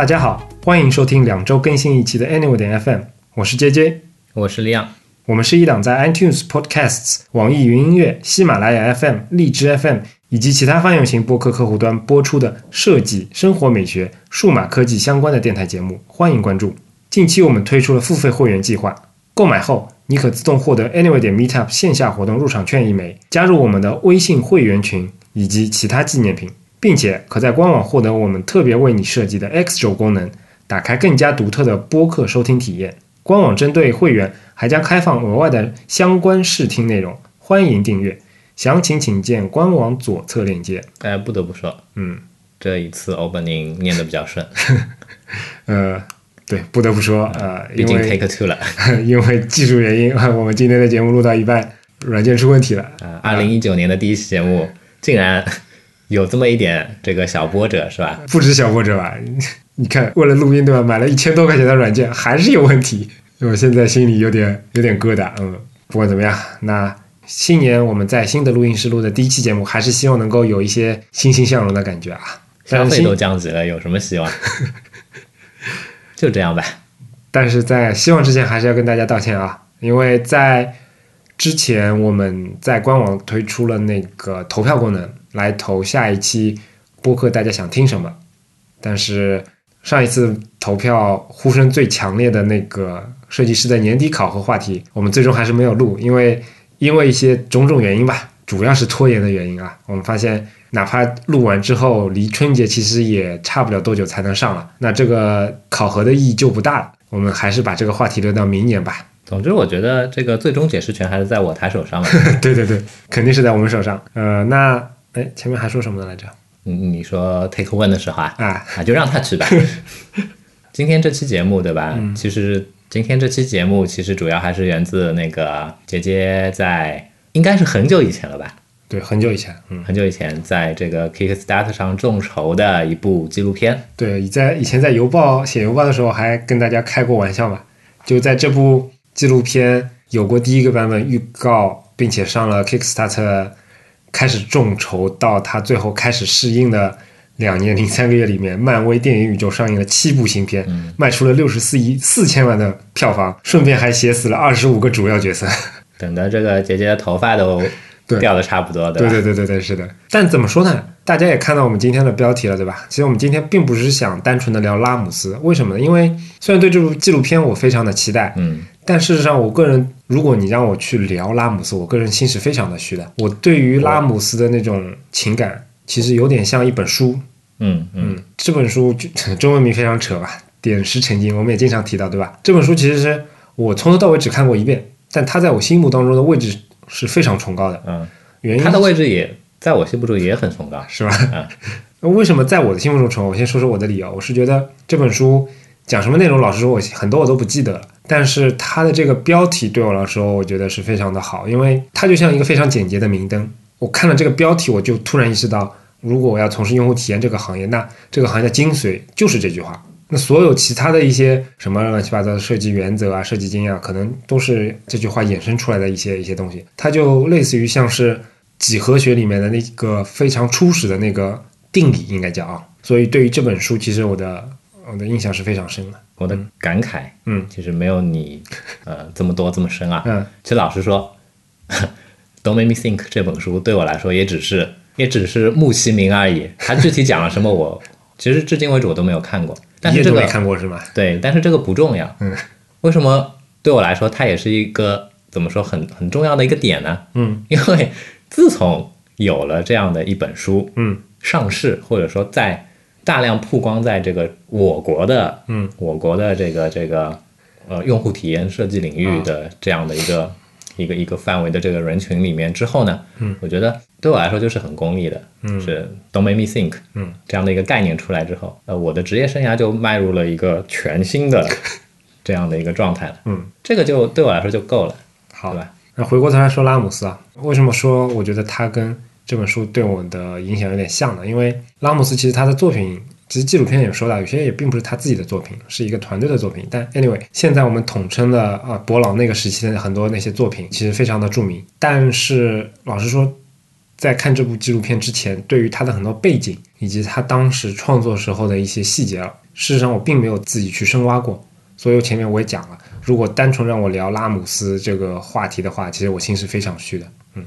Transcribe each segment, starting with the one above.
大家好，欢迎收听两周更新一期的 Anyway 点 FM，我是 JJ，我是李昂。我们是一档在 iTunes Podcasts、网易云音乐、喜马拉雅 FM、荔枝 FM 以及其他泛用型播客客户端播出的设计、生活美学、数码科技相关的电台节目，欢迎关注。近期我们推出了付费会员计划，购买后你可自动获得 Anyway 点 Meetup 线下活动入场券一枚，加入我们的微信会员群以及其他纪念品。并且可在官网获得我们特别为你设计的 X 轴功能，打开更加独特的播客收听体验。官网针对会员还将开放额外的相关试听内容，欢迎订阅。详情请见官网左侧链接。哎，不得不说，嗯，这一次 opening 念得比较顺。呃，对，不得不说，呃，毕竟因为 take two 了。因为技术原因，我们今天的节目录到一半，软件出问题了。啊，二零一九年的第一期节目竟然有这么一点这个小波折，是吧？不止小波折吧？你看，为了录音对吧？买了一千多块钱的软件，还是有问题。我现在心里有点有点疙瘩。嗯，不管怎么样，那新年我们在新的录音室录的第一期节目，还是希望能够有一些欣欣向荣的感觉啊。消费都降级了，有什么希望？就这样吧。但是在希望之前，还是要跟大家道歉啊，因为在之前我们在官网推出了那个投票功能，来投下一期播客大家想听什么。但是上一次投票呼声最强烈的那个设计师的年底考核话题，我们最终还是没有录，因为因为一些种种原因吧，主要是拖延的原因啊。我们发现，哪怕录完之后，离春节其实也差不了多久才能上了，那这个考核的意义就不大了。我们还是把这个话题留到明年吧。总之，我觉得这个最终解释权还是在我台手上了。对对对，肯定是在我们手上。呃，那哎，前面还说什么来着？你你说 take one 的时候啊，啊，啊，就让他去吧。今天这期节目对吧？其实今天这期节目其实主要还是源自那个姐姐在应该是很久以前了吧？对，很久以前，嗯，很久以前在这个 Kickstarter 上众筹的一部纪录片。对，在以前在邮报写邮报的时候，还跟大家开过玩笑嘛。就在这部纪录片有过第一个版本预告，并且上了 Kickstarter，开始众筹到他最后开始试映的两年零三个月里面，漫威电影宇宙上映了七部新片，卖出了六十四亿四千万的票房，顺便还写死了二十五个主要角色。等的这个姐姐的头发都对掉的差不多，对吧？对对对对，是的。但怎么说呢？大家也看到我们今天的标题了，对吧？其实我们今天并不是想单纯的聊拉姆斯，为什么呢？因为虽然对这部纪录片我非常的期待，嗯，但事实上，我个人，如果你让我去聊拉姆斯，我个人心是非常的虚的。我对于拉姆斯的那种情感，其实有点像一本书。嗯嗯嗯，这本书就中文名非常扯吧，《点石成金》，我们也经常提到，对吧？这本书其实是我从头到尾只看过一遍，但它在我心目当中的位置是非常崇高的。嗯，原因他的位置也在我心目中也很崇高。是吧？嗯 那为什么在我的心目中崇高？我先说说我的理由。我是觉得这本书讲什么内容，老实说，我很多我都不记得了。但是它的这个标题对我来说，我觉得是非常的好，因为它就像一个非常简洁的明灯。我看了这个标题，我就突然意识到，如果我要从事用户体验这个行业，那这个行业的精髓就是这句话。那所有其他的一些什么乱七八糟的设计原则啊、设计经验啊，可能都是这句话衍生出来的一些一些东西。它就类似于像是几何学里面的那个非常初始的那个定理，应该叫啊。所以对于这本书，其实我的我的印象是非常深的。我的感慨，嗯其实没有你呃这么多这么深啊。嗯，其实老实说，《Don't Make Me Think》这本书对我来说也只是也只是慕其名而已。它具体讲了什么，我 其实至今为止我都没有看过。但是这个看过是吗？对，但是这个不重要。嗯，为什么对我来说它也是一个怎么说很很重要的一个点呢？嗯因为自从有了这样的一本书嗯上市，或者说在大量曝光在这个我国的嗯我国的这个这个呃用户体验设计领域的这样的一个、一个一个范围的这个人群里面之后呢，嗯，我觉得对我来说就是很功利的，嗯是 Don't make me think，嗯，这样的一个概念出来之后，呃，我的职业生涯就迈入了一个全新的 这样的一个状态了，嗯，这个就对我来说就够了，好对吧？那回过头来说拉姆斯啊，为什么说我觉得他跟这本书对我的影响有点像呢？因为拉姆斯其实他的作品，其实纪录片也说到，有些也并不是他自己的作品，是一个团队的作品。但 anyway，现在我们统称的啊博朗那个时期的很多那些作品，其实非常的著名。但是老实说，在看这部纪录片之前，对于他的很多背景以及他当时创作时候的一些细节啊，事实上我并没有自己去深挖过。所以前面我也讲了，如果单纯让我聊拉姆斯这个话题的话，其实我心是非常虚的。嗯，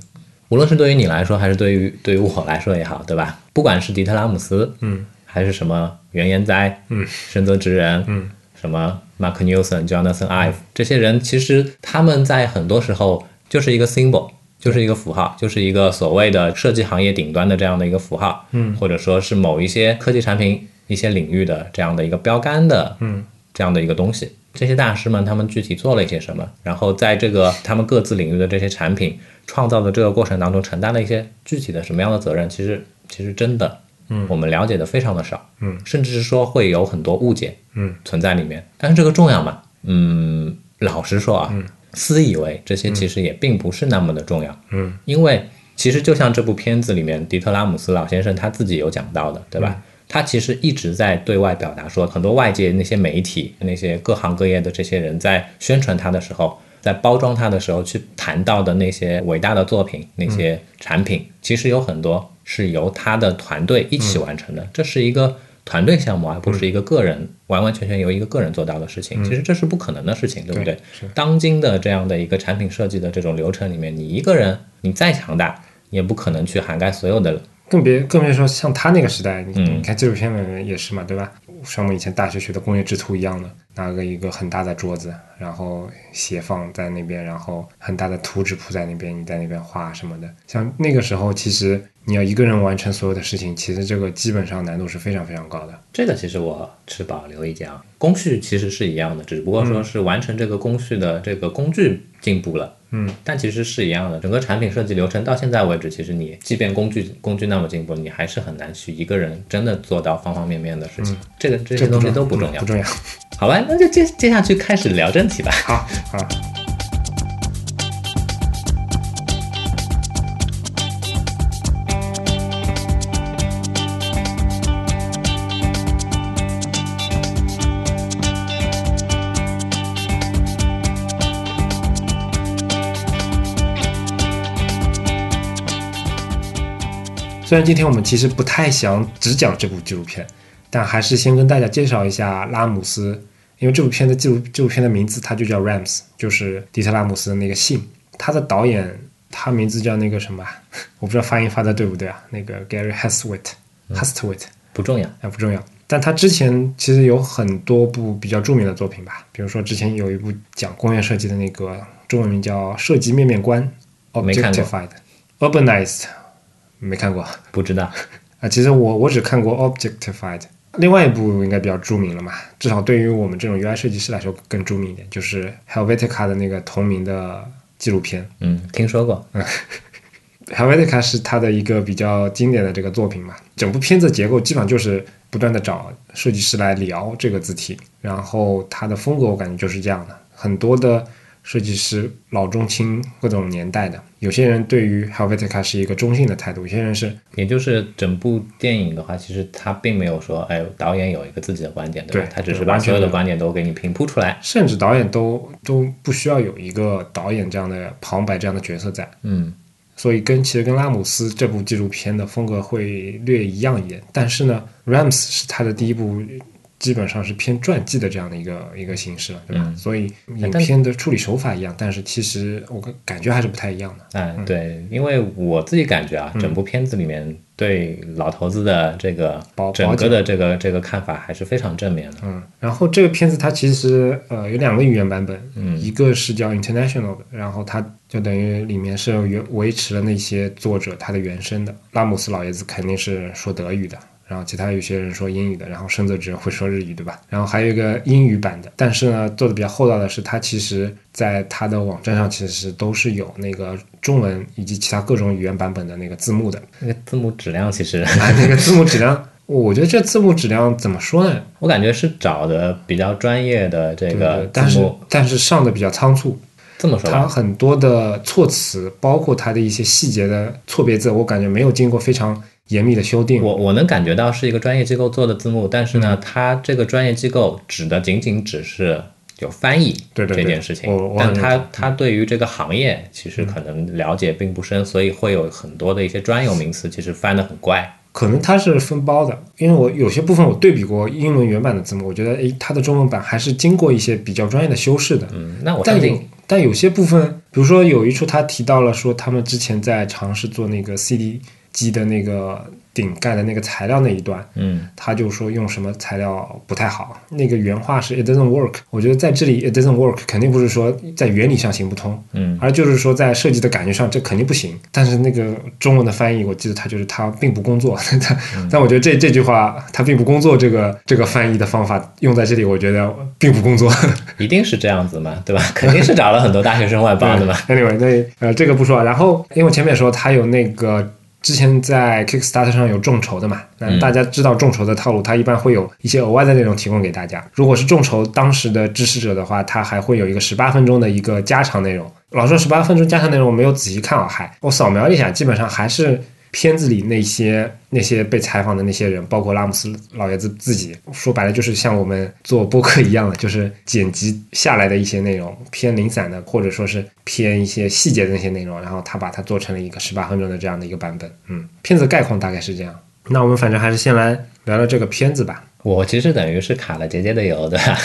无论是对于你来说，还是对于对于我来说也好，对吧？不管是迪特拉姆斯，嗯，还是什么原研哉，嗯，深泽直人，嗯，什么 Mark Newson、Jonathan Ive 这些人，其实他们在很多时候就是一个 symbol，就是一个符号，就是一个所谓的设计行业顶端的这样的一个符号，嗯，或者说是某一些科技产品一些领域的这样的一个标杆的，嗯。这样的一个东西，这些大师们他们具体做了一些什么？然后在这个他们各自领域的这些产品创造的这个过程当中，承担了一些具体的什么样的责任？其实，其实真的，嗯，我们了解的非常的少，嗯，甚至是说会有很多误解，嗯，存在里面。但是这个重要吗？嗯，老实说啊，私以为这些其实也并不是那么的重要，嗯，因为其实就像这部片子里面迪特拉姆斯老先生他自己有讲到的，对吧？他其实一直在对外表达说，很多外界那些媒体、那些各行各业的这些人在宣传他的时候，在包装他的时候，去谈到的那些伟大的作品、那些产品，其实有很多是由他的团队一起完成的。这是一个团队项目，而不是一个个人完完全全由一个个人做到的事情。其实这是不可能的事情，对不对？当今的这样的一个产品设计的这种流程里面，你一个人你再强大，你也不可能去涵盖所有的。更别更别说像他那个时代，你你看纪录片里面也是嘛，对吧？像我们以前大学学的工业制图一样的，拿个一个很大的桌子，然后斜放在那边，然后很大的图纸铺在那边，你在那边画什么的。像那个时候，其实你要一个人完成所有的事情，其实这个基本上难度是非常非常高的。这个其实我持保留意见啊，工序其实是一样的，只不过说是完成这个工序的这个工具进步了。嗯，但其实是一样的，整个产品设计流程到现在为止，其实你即便工具工具那么进步，你还是很难去一个人真的做到方方面面的事情。这个这些东西都不重要，不重要。好吧，那就接接下去开始聊正题吧。好，好。虽然今天我们其实不太想只讲这部纪录片，但还是先跟大家介绍一下拉姆斯，因为这部片的纪录纪录片的名字它就叫 Rams，就是迪特拉姆斯的那个姓。他的导演他名字叫那个什么，我不知道发音发的对不对啊？那个 Gary Hestwit，Hestwit、嗯不重要，哎不重要。但他之前其实有很多部比较著名的作品吧，比如说之前有一部讲工业设计的那个中文名叫《设计面面观》，Objectified，Urbanized。没看过，不知道 啊。其实我我只看过 Objectified，另外一部应该比较著名了嘛，至少对于我们这种 UI 设计师来说更著名一点，就是 Helvetica 的那个同名的纪录片。嗯，听说过。嗯 Helvetica 是他的一个比较经典的这个作品嘛，整部片子结构基本上就是不断的找设计师来聊这个字体，然后它的风格我感觉就是这样的，很多的。设计师老中青各种年代的，有些人对于 Helvetica 是一个中性的态度，有些人是，也就是整部电影的话，其实他并没有说，哎，导演有一个自己的观点，对吧？他只是把所有的观点都给你平铺出来，甚至导演都都不需要有一个导演这样的旁白这样的角色在，嗯，所以跟其实跟拉姆斯这部纪录片的风格会略一样一点，但是呢，Rams 是他的第一部。基本上是偏传记的这样的一个一个形式了，对吧？所以影片的处理手法一样，但是其实我感觉还是不太一样的。嗯，对，因为我自己感觉啊，整部片子里面对老头子的这个整个的这个这个看法还是非常正面的。嗯，然后这个片子它其实呃有两个语言版本，嗯，一个是叫 International 的，然后它就等于里面是原维持了那些作者他的原声的。拉姆斯老爷子肯定是说德语的。然后其他有些人说英语的，然后深泽直人会说日语，对吧？然后还有一个英语版的，但是呢，做的比较厚道的是，它其实在它的网站上其实都是有那个中文以及其他各种语言版本的那个字幕的。那个字幕质量其实，那个字幕质量，我觉得这字幕质量怎么说呢？我感觉是找的比较专业的这个但是，但是上的比较仓促。这么说，它很多的措辞，包括它的一些细节的错别字，我感觉没有经过非常。严密的修订，我我能感觉到是一个专业机构做的字幕，但是呢，它这个专业机构指的仅仅只是有翻译这件事情，但它它对于这个行业其实可能了解并不深，所以会有很多的一些专有名词其实翻的很怪。可能它是分包的，因为我有些部分我对比过英文原版的字幕，我觉得诶，它的中文版还是经过一些比较专业的修饰的。嗯，那我但有相信，但有些部分，比如说有一处他提到了说他们之前在尝试做那个 CD 机的那个顶盖的那个材料那一段，嗯他就说用什么材料不太好，那个原话是 it doesn't work。我觉得在这里 it doesn't work 肯定不是说在原理上行不通，嗯而就是说在设计的感觉上这肯定不行。但是那个中文的翻译，我记得他就是他并不工作，但 但我觉得这这句话他并不工作这个这个翻译的方法用在这里，我觉得并不工作。一定是这样子嘛，对吧？肯定是找了很多大学生外包的嘛。Anyway，那呃这个不说。然后因为前面说他有那个之前在 Kickstarter 上有众筹的嘛，那嗯大家知道众筹的套路，它一般会有一些额外的内容提供给大家。如果是众筹当时的支持者的话，它还会有一个十八分钟的一个加长内容。老实说十八分钟加长内容我没有仔细看啊，还我扫描了一下，基本上还是。片子里那些那些被采访的那些人，包括拉姆斯老爷子自己，说白了就是像我们做播客一样的，就是剪辑下来的一些内容，偏零散的，或者说是偏一些细节的那些内容，然后他把它做成了一个十八分钟的这样的一个版本。嗯，片子概况大概是这样。那我们反正还是先来聊聊这个片子吧。我其实等于是卡了杰杰的油，对吧？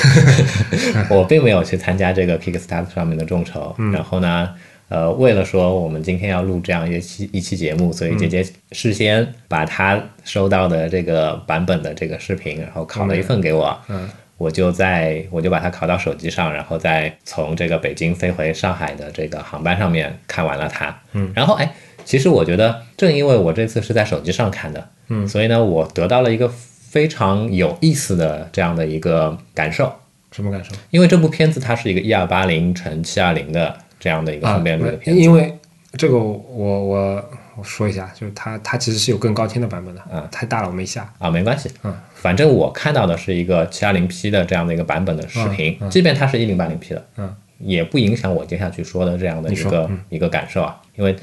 我并没有去参加这个 Kickstarter 上面的众筹，然后呢，呃，为了说我们今天要录这样一期一期节目，所以姐姐事先把她收到的这个版本的这个视频，然后拷了一份给我，嗯，我就在我就把它拷到手机上，然后再从这个北京飞回上海的这个航班上面看完了它，嗯，然后哎，其实我觉得正因为我这次是在手机上看的，嗯。所以呢，我得到了一个非常有意思的这样的一个感受，什么感受？因为这部片子它是一个一二八零乘七二零的这样的一个啊分辨率的？片子，因为这个我我我说一下，就是它它其实是有更高清的版本的，嗯太大了我没下。啊，没关系，嗯，反正我看到的是一个七二零 P 的这样的一个版本的视频，即便它是一零八零 P 的，嗯，也不影响我接下去说的这样的一个、嗯。一个感受啊，因为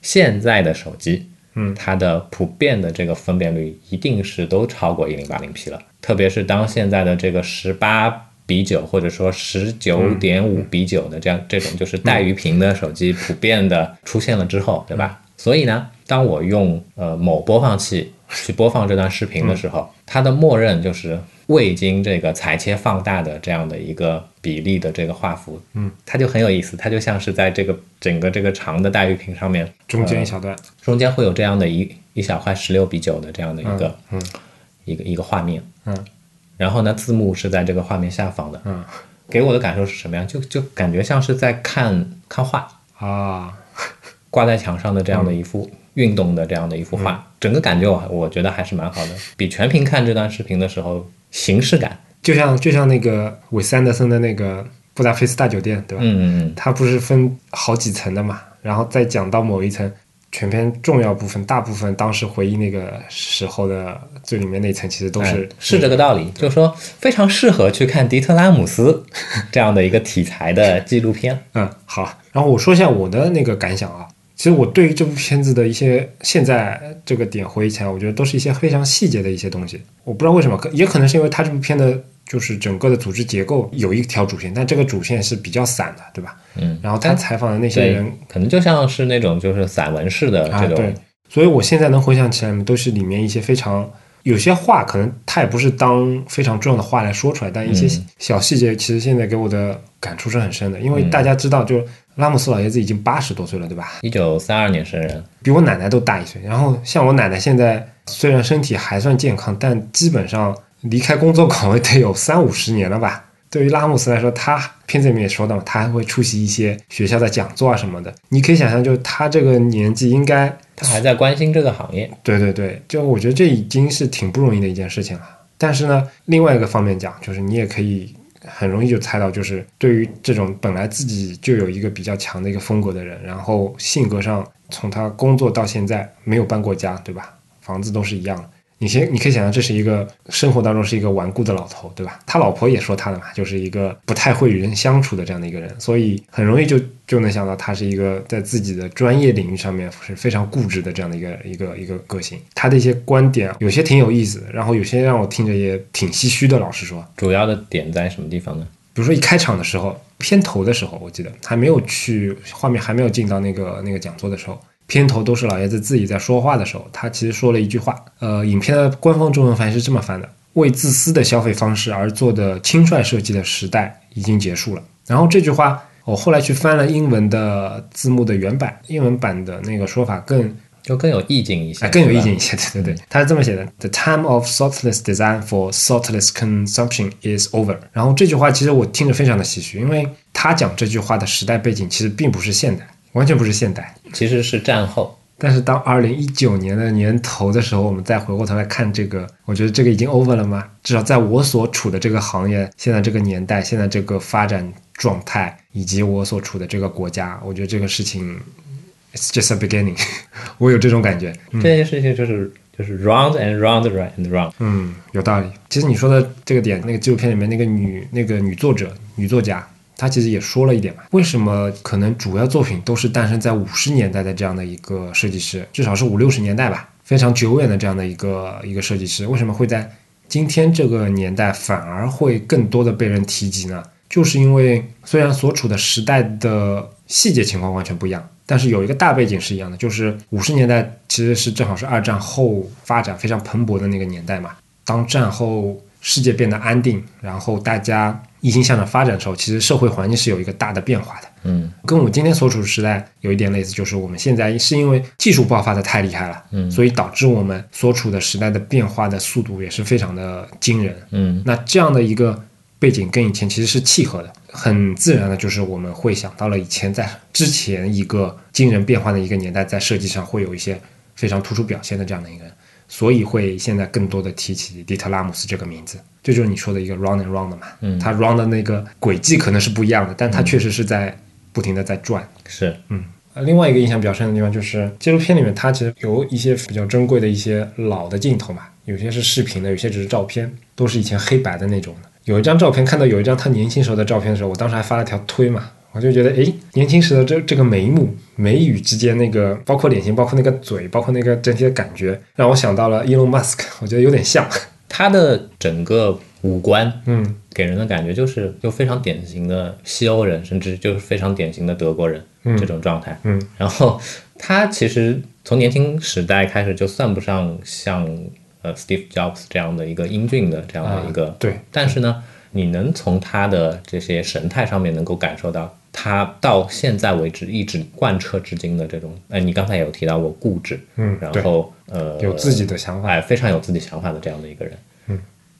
现在的手机，嗯。它的普遍的这个分辨率一定是都超过一零八零 P 了，特别是当现在的这个十八。比九或者说十九点五比九的这样这种就是带鱼屏的手机普遍的出现了之后，对吧？所以呢，当我用呃某播放器去播放这段视频的时候，它的默认就是未经这个裁切放大的这样的一个比例的这个画幅，嗯，它就很有意思，它就像是在这个整个这个长的带鱼屏上面，中间一小段，中间会有这样的一一小块十六比九的这样的一个、嗯。一个一个画面，嗯然后呢，字幕是在这个画面下方的，嗯。给我的感受是什么样？就就感觉像是在看看画，啊，挂在墙上的这样的一幅运动的这样的一幅画，整个感觉我我觉得还是蛮好的，比全屏看这段视频的时候形式感，就像就像那个韦斯安德森的那个布达佩斯大酒店，对吧？嗯嗯。它不是分好几层的嘛，然后再讲到某一层，全篇重要部分，大部分当时回忆那个时候的最里面那一层，其实都嗯，是、哎是这个道理，就是说非常适合去看迪特拉姆斯这样的一个题材的 纪录片，嗯，好。然后我说一下我的那个感想啊。其实我对于这部片子的一些现在这个点回忆起来，我觉得都是一些非常细节的一些东西。我不知道为什么，可也可能是因为他这部片的就是整个的组织结构有一条主线，但这个主线是比较散的，对吧？嗯，然后他采访的那些人，可能就像是那种就是散文式的啊，这种，对，所以我现在能回想起来，都是里面一些非常有些话，可能他也不是当非常重要的话来说出来，但一些嗯小细节，其实现在给我的感触是很深的。因为大家知道，就拉姆斯老爷子已经八十多岁了，对吧？一九三二年生人，比我奶奶都大一岁。然后像我奶奶现在虽然身体还算健康，但基本上离开工作岗位得有三五十年了吧。对于拉姆斯来说，他片子里面也说到，他还会出席一些学校的讲座啊什么的。你可以想象，就他这个年纪，应该他还在关心这个行业，对对对，就我觉得这已经是挺不容易的一件事情了。但是呢，另外一个方面讲，就是你也可以很容易就猜到，就是对于这种本来自己就有一个比较强的一个风格的人，然后性格上从他工作到现在没有搬过家，对吧？房子都是一样的。你先，你可以想象，这是一个生活当中是一个顽固的老头，对吧？他老婆也说他的嘛，就是一个不太会与人相处的这样的一个人，所以很容易就就能想到他是一个在自己的专业领域上面是非常固执的这样的一个一个一个个性。他的一些观点有些挺有意思的，然后有些让我听着也挺唏嘘的。老实说，主要的点在什么地方呢？比如说一开场的时候，片头的时候，我记得还没有去画面还没有进到那个那个讲座的时候，片头都是老爷子自己在说话的时候，他其实说了一句话，呃，影片的官方中文翻译是这么翻的：为自私的消费方式而做的轻率设计的时代已经结束了。然后这句话我后来去翻了英文的字幕的原版，英文版的那个说法更就更有意境一些，哎，更有意境一些。对对对，他是这么写的：The time of thoughtless design for thoughtless consumption is over。然后这句话其实我听着非常的唏嘘，因为他讲这句话的时代背景其实并不是现代，完全不是现代，其实是战后。但是当二零一九年的年头的时候，我们再回过头来看这个，我觉得这个已经 over 了吗？至少在我所处的这个行业，现在这个年代，现在这个发展状态，以及我所处的这个国家，我觉得这个事情，it's just a beginning。我有这种感觉。这件事情就是就是 round and round and round。嗯，有道理。其实你说的这个点，那个纪录片里面那个女那个女作者、女作家。他其实也说了一点嘛，为什么可能主要作品都是诞生在五十年代的这样的一个设计师，至少是五六十年代吧，非常久远的这样的一个一个设计师，为什么会在今天这个年代反而会更多的被人提及呢？就是因为虽然所处的时代的细节情况完全不一样，但是有一个大背景是一样的，就是五十年代其实是正好是二战后发展非常蓬勃的那个年代嘛，当战后世界变得安定，然后大家。一心向着发展的时候，其实社会环境是有一个大的变化的。嗯，跟我们今天所处的时代有一点类似，就是我们现在是因为技术爆发的太厉害了，嗯，所以导致我们所处的时代的变化的速度也是非常的惊人。嗯，那这样的一个背景跟以前其实是契合的，很自然的就是我们会想到了以前在之前一个惊人变化的一个年代，在设计上会有一些非常突出表现的这样的一个人。所以会现在更多的提起迪特拉姆斯这个名字，这就是你说的一个 round and round 嘛，嗯，他 round 的那个轨迹可能是不一样的，但他确实是在不停的在转，是，嗯，另外一个印象比较深的地方就是纪录片里面，它其实有一些比较珍贵的一些老的镜头嘛，有些是视频的，有些只是照片，都是以前黑白的那种的。有一张照片，看到有一张他年轻时候的照片的时候，我当时还发了条推嘛。我就觉得，哎，年轻时的这这个眉目、眉宇之间那个，包括脸型，包括那个嘴，包括那个整体的感觉，让我想到了 Elon Musk，我觉得有点像。他的整个五官，嗯，给人的感觉就是就非常典型的西欧人，甚至就是非常典型的德国人这种状态。嗯，然后他其实从年轻时代开始就算不上像呃 Steve Jobs 这样的一个英俊的这样的一个，对，但是呢，你能从他的这些神态上面能够感受到。他到现在为止一直贯彻至今的这种，哎，你刚才有提到过固执，嗯，然后呃，有自己的想法，哎，非常有自己想法的这样的一个人，嗯，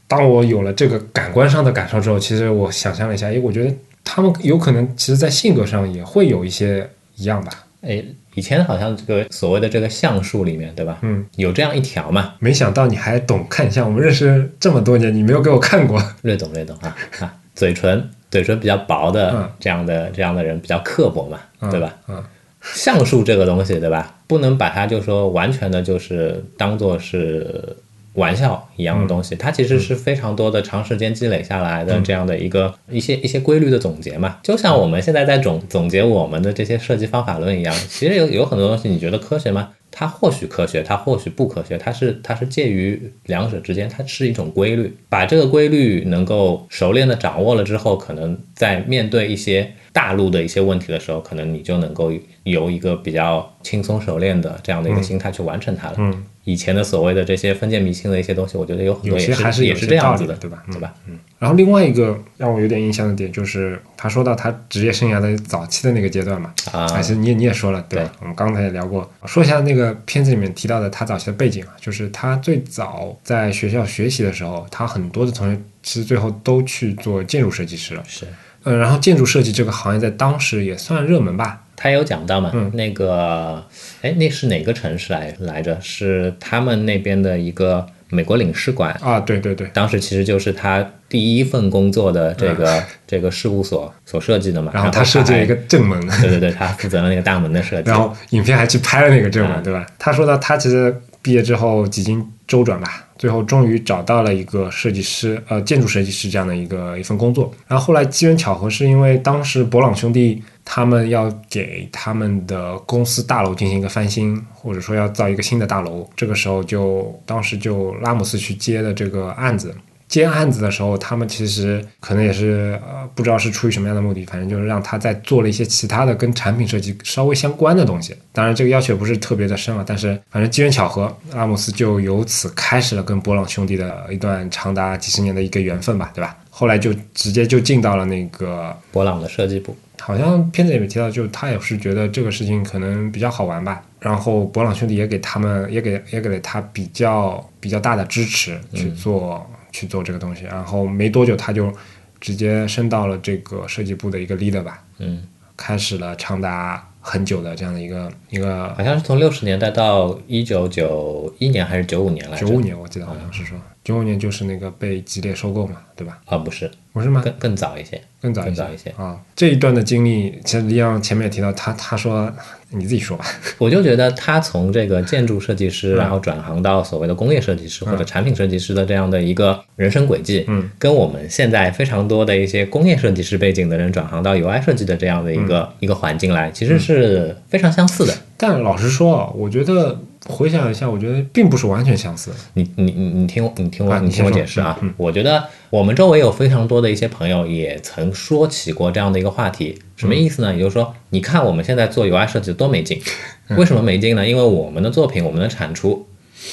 当我有了这个感官上的感受之后，其实我想象了一下，哎，我觉得他们有可能其实，在性格上也会有一些一样吧，哎，以前好像这个所谓的这个相术里面，对吧？嗯，有这样一条嘛，没想到你还懂看相，我们认识这么多年，你没有给我看过，略懂略懂啊 啊，嘴唇。嘴唇比较薄的这样的这样的人比较刻薄嘛，对吧？嗯，相术这个东西，对吧？不能把它就说完全的就是当做是玩笑一样的东西，它其实是非常多的长时间积累下来的这样的一个一些一些规律的总结嘛。就像我们现在在总总结我们的这些设计方法论一样，其实有有很多东西，你觉得科学吗？它或许科学，它或许不科学，它是它是介于两者之间，它是一种规律。把这个规律能够熟练的掌握了之后，可能在面对一些大陆的一些问题的时候，可能你就能够由一个比较轻松熟练的这样的一个心态去完成它了。嗯。以前的所谓的这些封建迷信的一些东西，我觉得有很多也是也是这样子的，对吧？对吧？嗯。然后另外一个让我有点印象的点，就是他说到他职业生涯的早期的那个阶段嘛，啊，还是你你也说了，对吧？我们刚才也聊过，说一下那个片子里面提到的他早期的背景啊，就是他最早在学校学习的时候，他很多的同学其实最后都去做建筑设计师了，是。呃，然后建筑设计这个行业在当时也算热门吧。他有讲到嘛？嗯，那个，哎，那是哪个城市来来着？是他们那边的一个美国领事馆啊？对对对，当时其实就是他第一份工作的这个 这个事务所所设计的嘛。然后他设计了一个正门，对对对，他负责了那个大门的设计。然后影片还去拍了那个正门，对吧？他说到他其实毕业之后几经周转吧。最后终于找到了一个设计师，呃，建筑设计师这样的一个一份工作。然后后来机缘巧合，是因为当时博朗兄弟他们要给他们的公司大楼进行一个翻新，或者说要造一个新的大楼。这个时候就当时就拉姆斯去接的这个案子，接案子的时候，他们其实可能也是呃不知道是出于什么样的目的，反正就是让他再做了一些其他的跟产品设计稍微相关的东西。当然这个要求不是特别的深啊，但是反正机缘巧合，阿姆斯就由此开始了跟博朗兄弟的一段长达几十年的一个缘分吧，对吧？后来就直接就进到了那个博朗的设计部。好像片子里面提到，就他也是觉得这个事情可能比较好玩吧。然后博朗兄弟也给他们，也给也给了他比较比较大的支持去做、去做这个东西。然后没多久，他就直接升到了这个设计部的一个 leader 吧，嗯，开始了长达很久的这样的一个一个好像是从六十年代到一九九一年还是九五年来着？九五年，我记得好像是说九五年就是那个被吉列收购嘛，对吧？啊，不是，不是吗？更更早一些。更早更早一些啊！这一段的经历，其实李阳前面也提到，他他说你自己说吧。我就觉得他从这个建筑设计师，然后转行到所谓的工业设计师或者产品设计师的这样的一个人生轨迹，嗯，跟我们现在非常多的一些工业设计师背景的人转行到 UI 设计的这样的一个、一个环境来，其实是非常相似的。但老实说啊，我觉得回想一下，我觉得并不是完全相似。你你你你听我你听我、啊你听我解释啊！我觉得我们周围有非常多的一些朋友也曾说起过这样的一个话题，什么意思呢？也就是说，你看我们现在做 UI 设计多没劲，为什么没劲呢？因为我们的作品，我们的产出，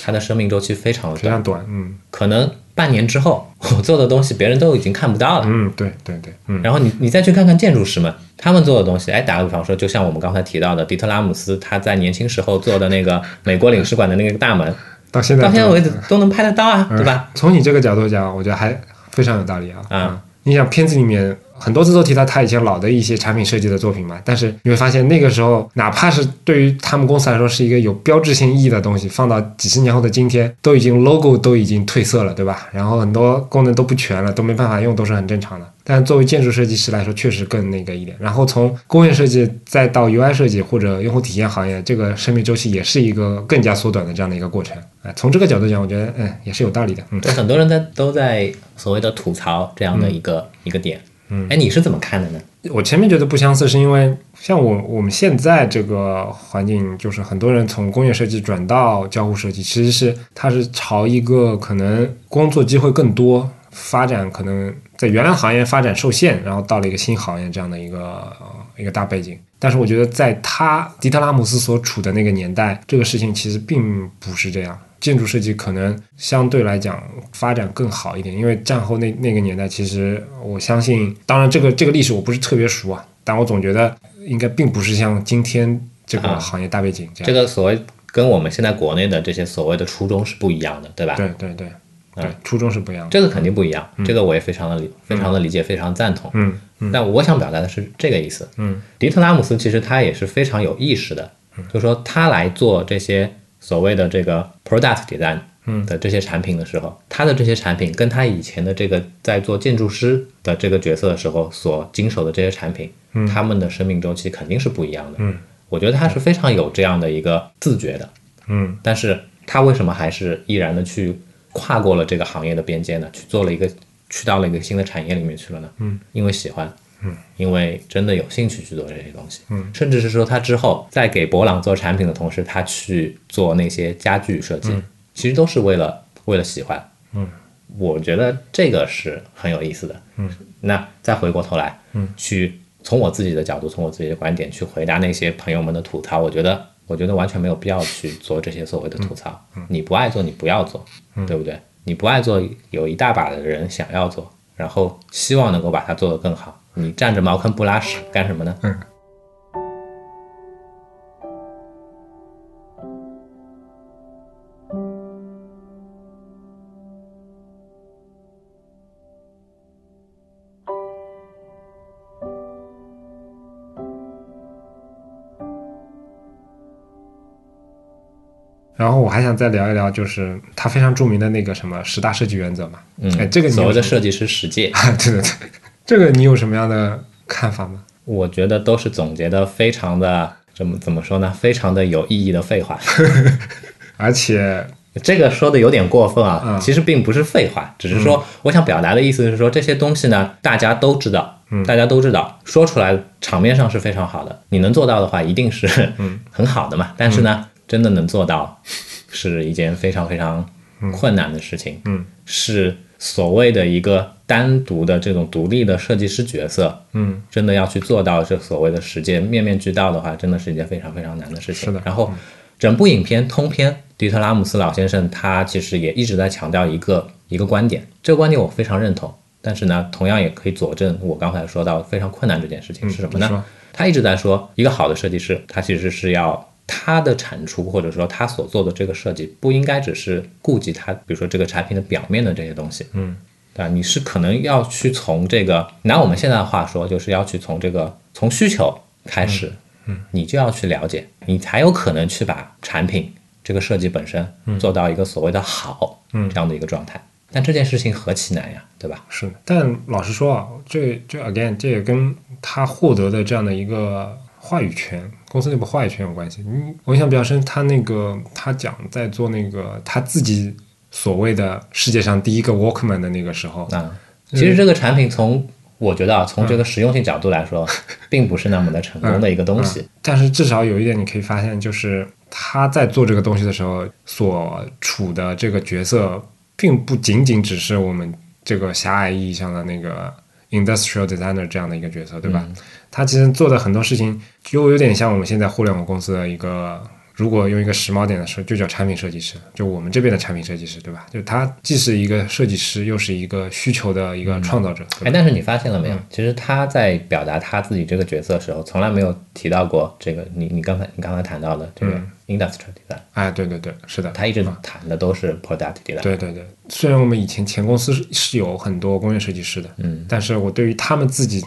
它的生命周期非常的短，非常短，嗯可能半年之后，我做的东西别人都已经看不到了。嗯，对对对，嗯然后你你再去看看建筑师们，他们做的东西，哎，打个比方说，就像我们刚才提到的，迪特拉姆斯他在年轻时候做的那个美国领事馆的那个大门，到现在到现在为止都能拍得到啊，对吧？从你这个角度讲，我觉得还非常有道理啊。啊你想片子里面很多次都提到他以前老的一些产品设计的作品嘛，但是你会发现那个时候，哪怕是对于他们公司来说是一个有标志性意义的东西，放到几十年后的今天，都已经 logo 都已经褪色了，对吧？然后很多功能都不全了，都没办法用，都是很正常的。但作为建筑设计师来说，确实更那个一点。然后从工业设计再到 UI 设计或者用户体验行业，这个生命周期也是一个更加缩短的这样的一个过程。哎，从这个角度讲，我觉得嗯也是有道理的。嗯。对，很多人在都在所谓的吐槽这样的一个、一个点。嗯，哎，你是怎么看的呢？我前面觉得不相似，是因为像我我们现在这个环境，就是很多人从工业设计转到交互设计，其实是它是朝一个可能工作机会更多，发展可能在原来行业发展受限，然后到了一个新行业这样的一个、呃、一个大背景。但是我觉得在他迪特拉姆斯所处的那个年代，这个事情其实并不是这样。建筑设计可能相对来讲发展更好一点，因为战后那那个年代，其实我相信，当然这个这个历史我不是特别熟啊，但我总觉得应该并不是像今天这个啊行业大背景这样。这个所谓跟我们现在国内的这些所谓的初衷是不一样的，对吧？对对对对，初衷是不一样的。这个肯定不一样，这个我也非常的理非常的理解，非常赞同。嗯嗯但我想表达的是这个意思。嗯，迪特拉姆斯其实他也是非常有意识的，就是说他来做这些所谓的这个 product design 嗯的这些产品的时候，他的这些产品跟他以前的这个在做建筑师的这个角色的时候所经手的这些产品，他们的生命周期肯定是不一样的。嗯，我觉得他是非常有这样的一个自觉的。嗯但是他为什么还是毅然的去跨过了这个行业的边界呢？去做了一个，去到了一个新的产业里面去了呢？嗯，因为喜欢，嗯，因为真的有兴趣去做这些东西，嗯，甚至是说他之后在给博朗做产品的同时，他去做那些家具设计，其实都是为了为了喜欢，嗯，我觉得这个是很有意思的，嗯，那再回过头来，嗯，去从我自己的角度，从我自己的观点去回答那些朋友们的吐槽，我觉得。我觉得完全没有必要去做这些所谓的吐槽。你不爱做，你不要做，对不对？你不爱做，有一大把的人想要做，然后希望能够把它做得更好。你占着茅坑不拉屎干什么呢？嗯。然后我还想再聊一聊，就是他非常著名的那个什么十大设计原则嘛。嗯，哎，这个你所谓的设计师十诫，对对对，这个你有什么样的看法吗？我觉得都是总结的非常的怎么怎么说呢？非常的有意义的废话。而且，这个说的有点过分啊，嗯其实并不是废话，只是说我想表达的意思是说这些东西呢，大家都知道，嗯大家都知道，说出来场面上是非常好的，你能做到的话，一定是 很好的嘛。但是呢，真的能做到，是一件非常非常困难的事情，嗯，是所谓的一个单独的这种独立的设计师角色，嗯，真的要去做到这所谓的实践面面俱到的话，真的是一件非常非常难的事情。是的然后，整部影片通篇，迪特拉姆斯老先生他其实也一直在强调一个一个观点，这个观点我非常认同。但是呢，同样也可以佐证我刚才说到非常困难这件事情是什么呢？他一直在说，一个好的设计师，他其实是要他的产出或者说他所做的这个设计，不应该只是顾及它，比如说这个产品的表面的这些东西，嗯，对吧？你是可能要去从这个，拿我们现在的话说，就是要去从这个从需求开始，嗯，你就要去了解，你才有可能去把产品这个设计本身做到一个所谓的好，嗯。这样的一个状态。但这件事情何其难呀，对吧？是，但老实说啊，这这 again 这也跟他获得的这样的一个话语权，公司内部话语权有关系。嗯，我印象比较深，他那个他讲在做那个他自己所谓的世界上第一个 Walkman 的那个时候，啊，其实这个产品从我觉得啊，从这个实用性角度来说，并不是那么的成功的一个东西。但是至少有一点你可以发现，就是他在做这个东西的时候所处的这个角色，并不仅仅只是我们这个狭隘意义上的那个 industrial designer 这样的一个角色，对吧？他其实做的很多事情，就有点像我们现在互联网公司的一个。如果用一个时髦点的说，就叫产品设计师，就我们这边的产品设计师，对吧？就他既是一个设计师，又是一个需求的一个创造者。哎，但是你发现了没有？其实他在表达他自己这个角色的时候，从来没有提到过这个你你刚才你刚才谈到的这个 industrial design，、哎，对对对，是的，他一直谈的都是 product design。对对对，虽然我们以前前公司是是有很多工业设计师的，嗯，但是我对于他们自己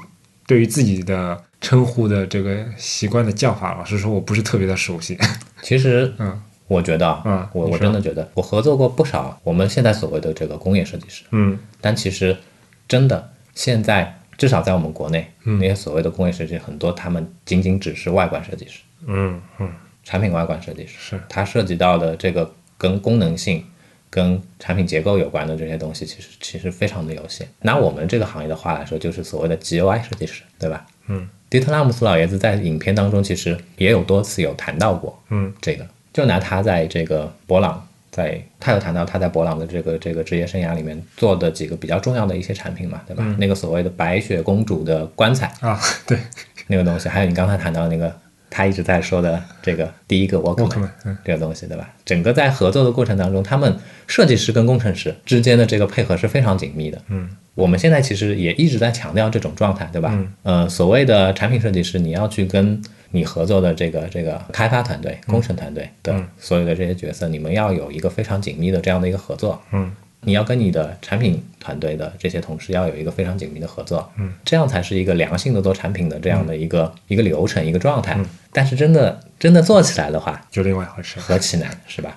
对于自己的称呼的这个习惯的叫法，老实说，我不是特别的熟悉。其实，嗯。我觉得啊，嗯我我真的觉得，我合作过不少我们现在所谓的这个工业设计师，嗯。但其实真的现在至少在我们国内，嗯。那些所谓的工业设计师很多，他们仅仅只是外观设计师，嗯嗯，产品外观设计师，是。它涉及到的这个跟功能性、跟产品结构有关的这些东西，其实其实非常的有限。拿我们这个行业的话来说，就是所谓的 GUI 设计师，对吧？嗯，迪特拉姆斯老爷子在影片当中其实也有多次有谈到过，嗯，这个就拿他在这个博朗。在，他有谈到他在博朗的这个这个职业生涯里面做的几个比较重要的一些产品嘛，对吧？那个所谓的白雪公主的棺材，啊，对那个东西，还有你刚才谈到那个他一直在说的这个第一个嗯这个东西，对吧？整个在合作的过程当中，他们设计师跟工程师之间的这个配合是非常紧密的。嗯，我们现在其实也一直在强调这种状态，对吧？嗯，呃，所谓的产品设计师，你要去跟你合作的这个这个开发团队、工程团队的所有的这些角色，你们要有一个非常紧密的这样的一个合作。嗯，你要跟你的产品团队的这些同事要有一个非常紧密的合作，嗯，这样才是一个良性的做产品的这样的一个、一个流程、一个状态。但是真的真的做起来的话，就另外一回事。何其难，是吧？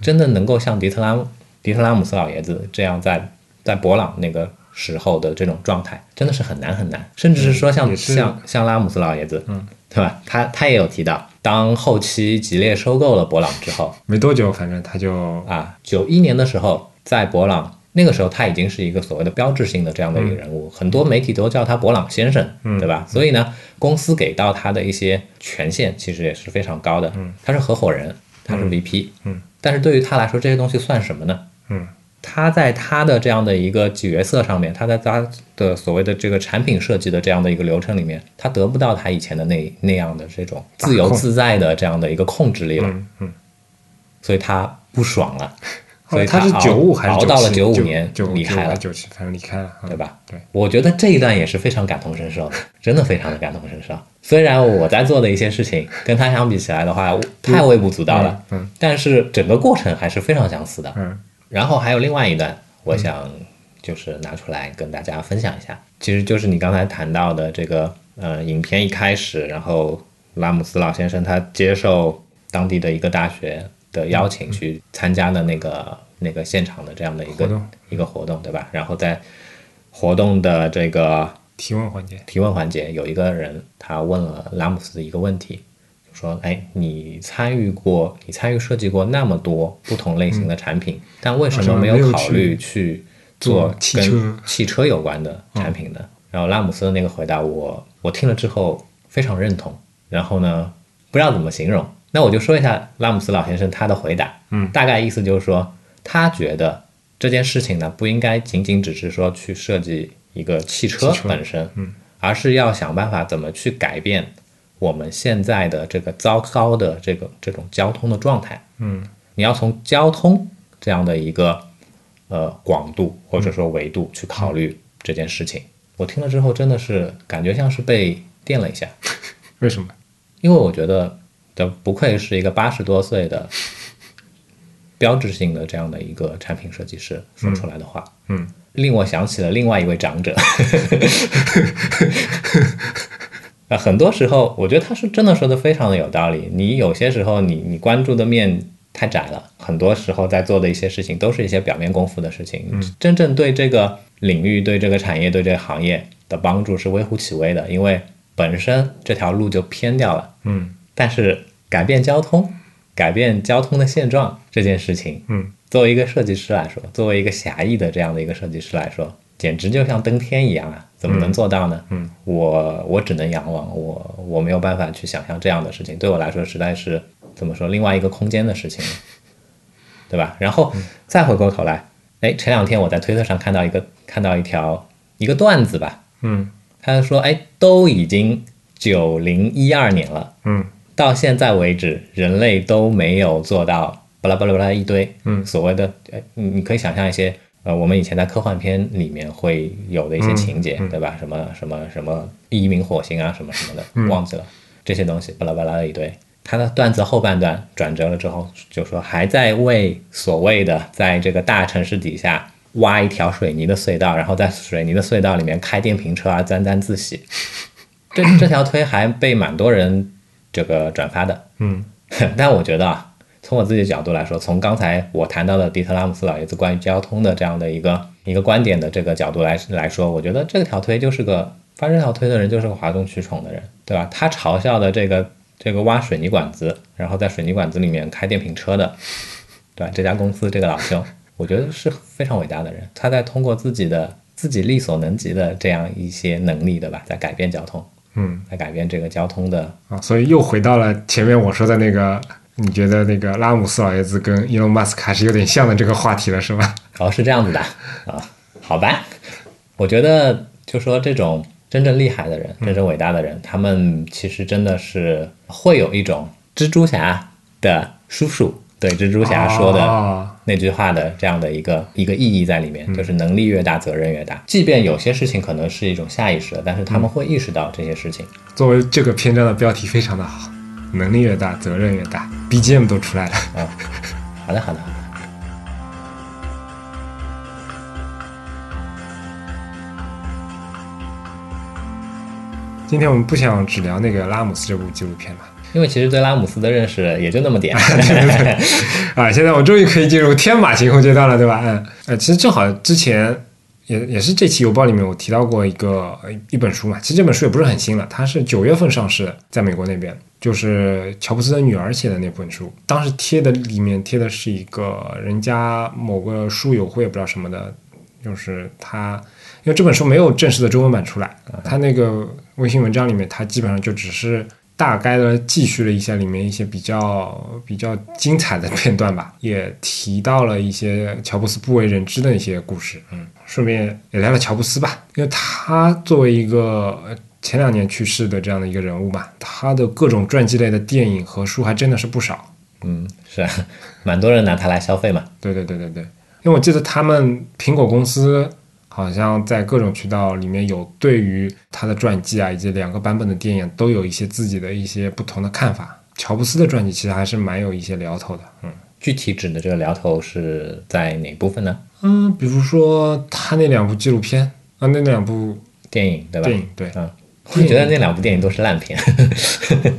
真的能够像迪特拉姆迪特拉姆斯老爷子这样在在博朗那个时候的这种状态，真的是很难很难，甚至是说像、像像拉姆斯老爷子，嗯，对吧？他他也有提到，当后期吉列收购了博朗之后，没多久，反正他就啊，九一年的时候，在博朗那个时候，他已经是一个所谓的标志性的这样的一个人物，很多媒体都叫他博朗先生，对吧？所以呢，公司给到他的一些权限其实也是非常高的，他是合伙人，他是 VP，嗯，但是对于他来说，这些东西算什么呢？嗯，他在他的这样的一个角色上面，他在他的所谓的这个产品设计的这样的一个流程里面，他得不到他以前的那那样的这种自由自在的这样的一个控制力了，嗯嗯，所以他不爽了。所以他是九五还是97熬到了九五九年九离开了，九七，反正离开了，嗯对？吧？对，我觉得这一段也是非常感同身受的，真的非常的感同身受。虽然我在做的一些事情跟他相比起来的话，太微不足道了，嗯但是整个过程还是非常相似的。嗯然后还有另外一段，我想就是拿出来跟大家分享一下，其实就是你刚才谈到的这个，呃，影片一开始，然后拉姆斯老先生他接受当地的一个大学的邀请去参加的那个那个现场的这样的一个一个活动，对吧？然后在活动的这个提问环节，提问环节，有一个人他问了拉姆斯的一个问题，就说：“哎，你参与过，你参与设计过那么多不同类型的产品，但为什么没有考虑去做跟汽车有关的产品呢？”然后拉姆斯的那个回答，我我听了之后非常认同，然后呢，不知道怎么形容，那我就说一下拉姆斯老先生他的回答，嗯大概意思就是说，他觉得这件事情呢，不应该仅仅只是说去设计一个汽车本身，嗯，而是要想办法怎么去改变我们现在的这个糟糕的这个这种交通的状态。嗯你要从交通这样的一个呃广度或者说维度去考虑这件事情。我听了之后真的是感觉像是被电了一下，为什么？因为我觉得这不愧是一个八十多岁的标志性的这样的一个产品设计师说出来的话，嗯令我想起了另外一位长者。啊，很多时候我觉得他是真的说的非常的有道理。你有些时候你你关注的面太窄了，很多时候在做的一些事情都是一些表面功夫的事情，真正对这个领域、对这个产业、对这个行业的帮助是微乎其微的，因为本身这条路就偏掉了。嗯但是改变交通、改变交通的现状这件事情，嗯，作为一个设计师来说，作为一个狭义的这样的一个设计师来说，简直就像登天一样啊！怎么能做到呢？嗯，我我只能仰望，我我没有办法去想象这样的事情，对我来说实在是怎么说另外一个空间的事情，对吧？然后再回过头来，哎，前两天我在推特上看到一个看到一条一个段子吧，嗯他说，哎，都已经九零一二年了。嗯到现在为止，人类都没有做到巴拉巴拉巴拉一堆，嗯所谓的，呃，你你可以想象一些，呃，我们以前在科幻片里面会有的一些情节，嗯嗯对吧？什么什么什么移民火星啊，什么什么的，嗯忘记了这些东西，巴拉巴拉的一堆。他的段子后半段转折了之后，就说还在为所谓的在这个大城市底下挖一条水泥的隧道，然后在水泥的隧道里面开电瓶车啊，沾沾自喜。这这条推还被蛮多人这个转发的，嗯 但我觉得啊，从我自己的角度来说，从刚才我谈到的迪特拉姆斯老爷子关于交通的这样的一个一个观点的这个角度来来说，我觉得这条推就是个发这条推的人就是个哗众取宠的人，对吧？他嘲笑的这个这个挖水泥管子，然后在水泥管子里面开电瓶车的，对吧？这家公司这个老兄，我觉得是非常伟大的人，他在通过自己的自己力所能及的这样一些能力，对吧？在改变交通，嗯。来改变这个交通的啊，所以又回到了前面我说的那个，你觉得那个拉姆斯老爷子跟 Elon Musk 还是有点像的这个话题了，是吧？哦，是这样子的。啊，好吧，我觉得就说这种真正厉害的人、真正伟大的人，他们其实真的是会有一种蜘蛛侠的叔叔对蜘蛛侠说的哦那句话的这样的一个一个意义在里面，就是能力越大，责任越大。即便有些事情可能是一种下意识的，但是他们会意识到这些事情。作为这个篇章的标题非常的好，能力越大，责任越大，BGM 都出来了。好的，好的，好的。今天我们不想只聊那个拉姆斯这部纪录片嘛？因为其实对拉姆斯的认识也就那么点。啊，现在我终于可以进入天马行空阶段了，对吧？嗯，呃，其实正好之前也也是这期邮报里面我提到过一个呃一本书嘛，其实这本书也不是很新了，它是九月份上市的，在美国那边，就是乔布斯的女儿写的那本书，当时贴的里面贴的是一个人家某个书友会，也不知道什么的，就是他。因为这本书没有正式的中文版出来，他那个微信文章里面，他基本上就只是大概的记叙了一下里面一些比较比较精彩的片段吧，也提到了一些乔布斯不为人知的一些故事。嗯，顺便也聊聊乔布斯吧，因为他作为一个呃前两年去世的这样的一个人物嘛，他的各种传记类的电影和书还真的是不少。嗯，是啊，蛮多人拿它来消费嘛。对对对对对，因为我记得他们苹果公司。好像在各种渠道里面有对于他的传记啊，以及两个版本的电影都有一些自己的一些不同的看法。乔布斯的传记其实还是蛮有一些聊头的，嗯。具体指的这个聊头是在哪部分呢？嗯，比如说他那两部纪录片啊，那两部电影对吧？电影对，嗯，我觉得那两部电影都是烂片。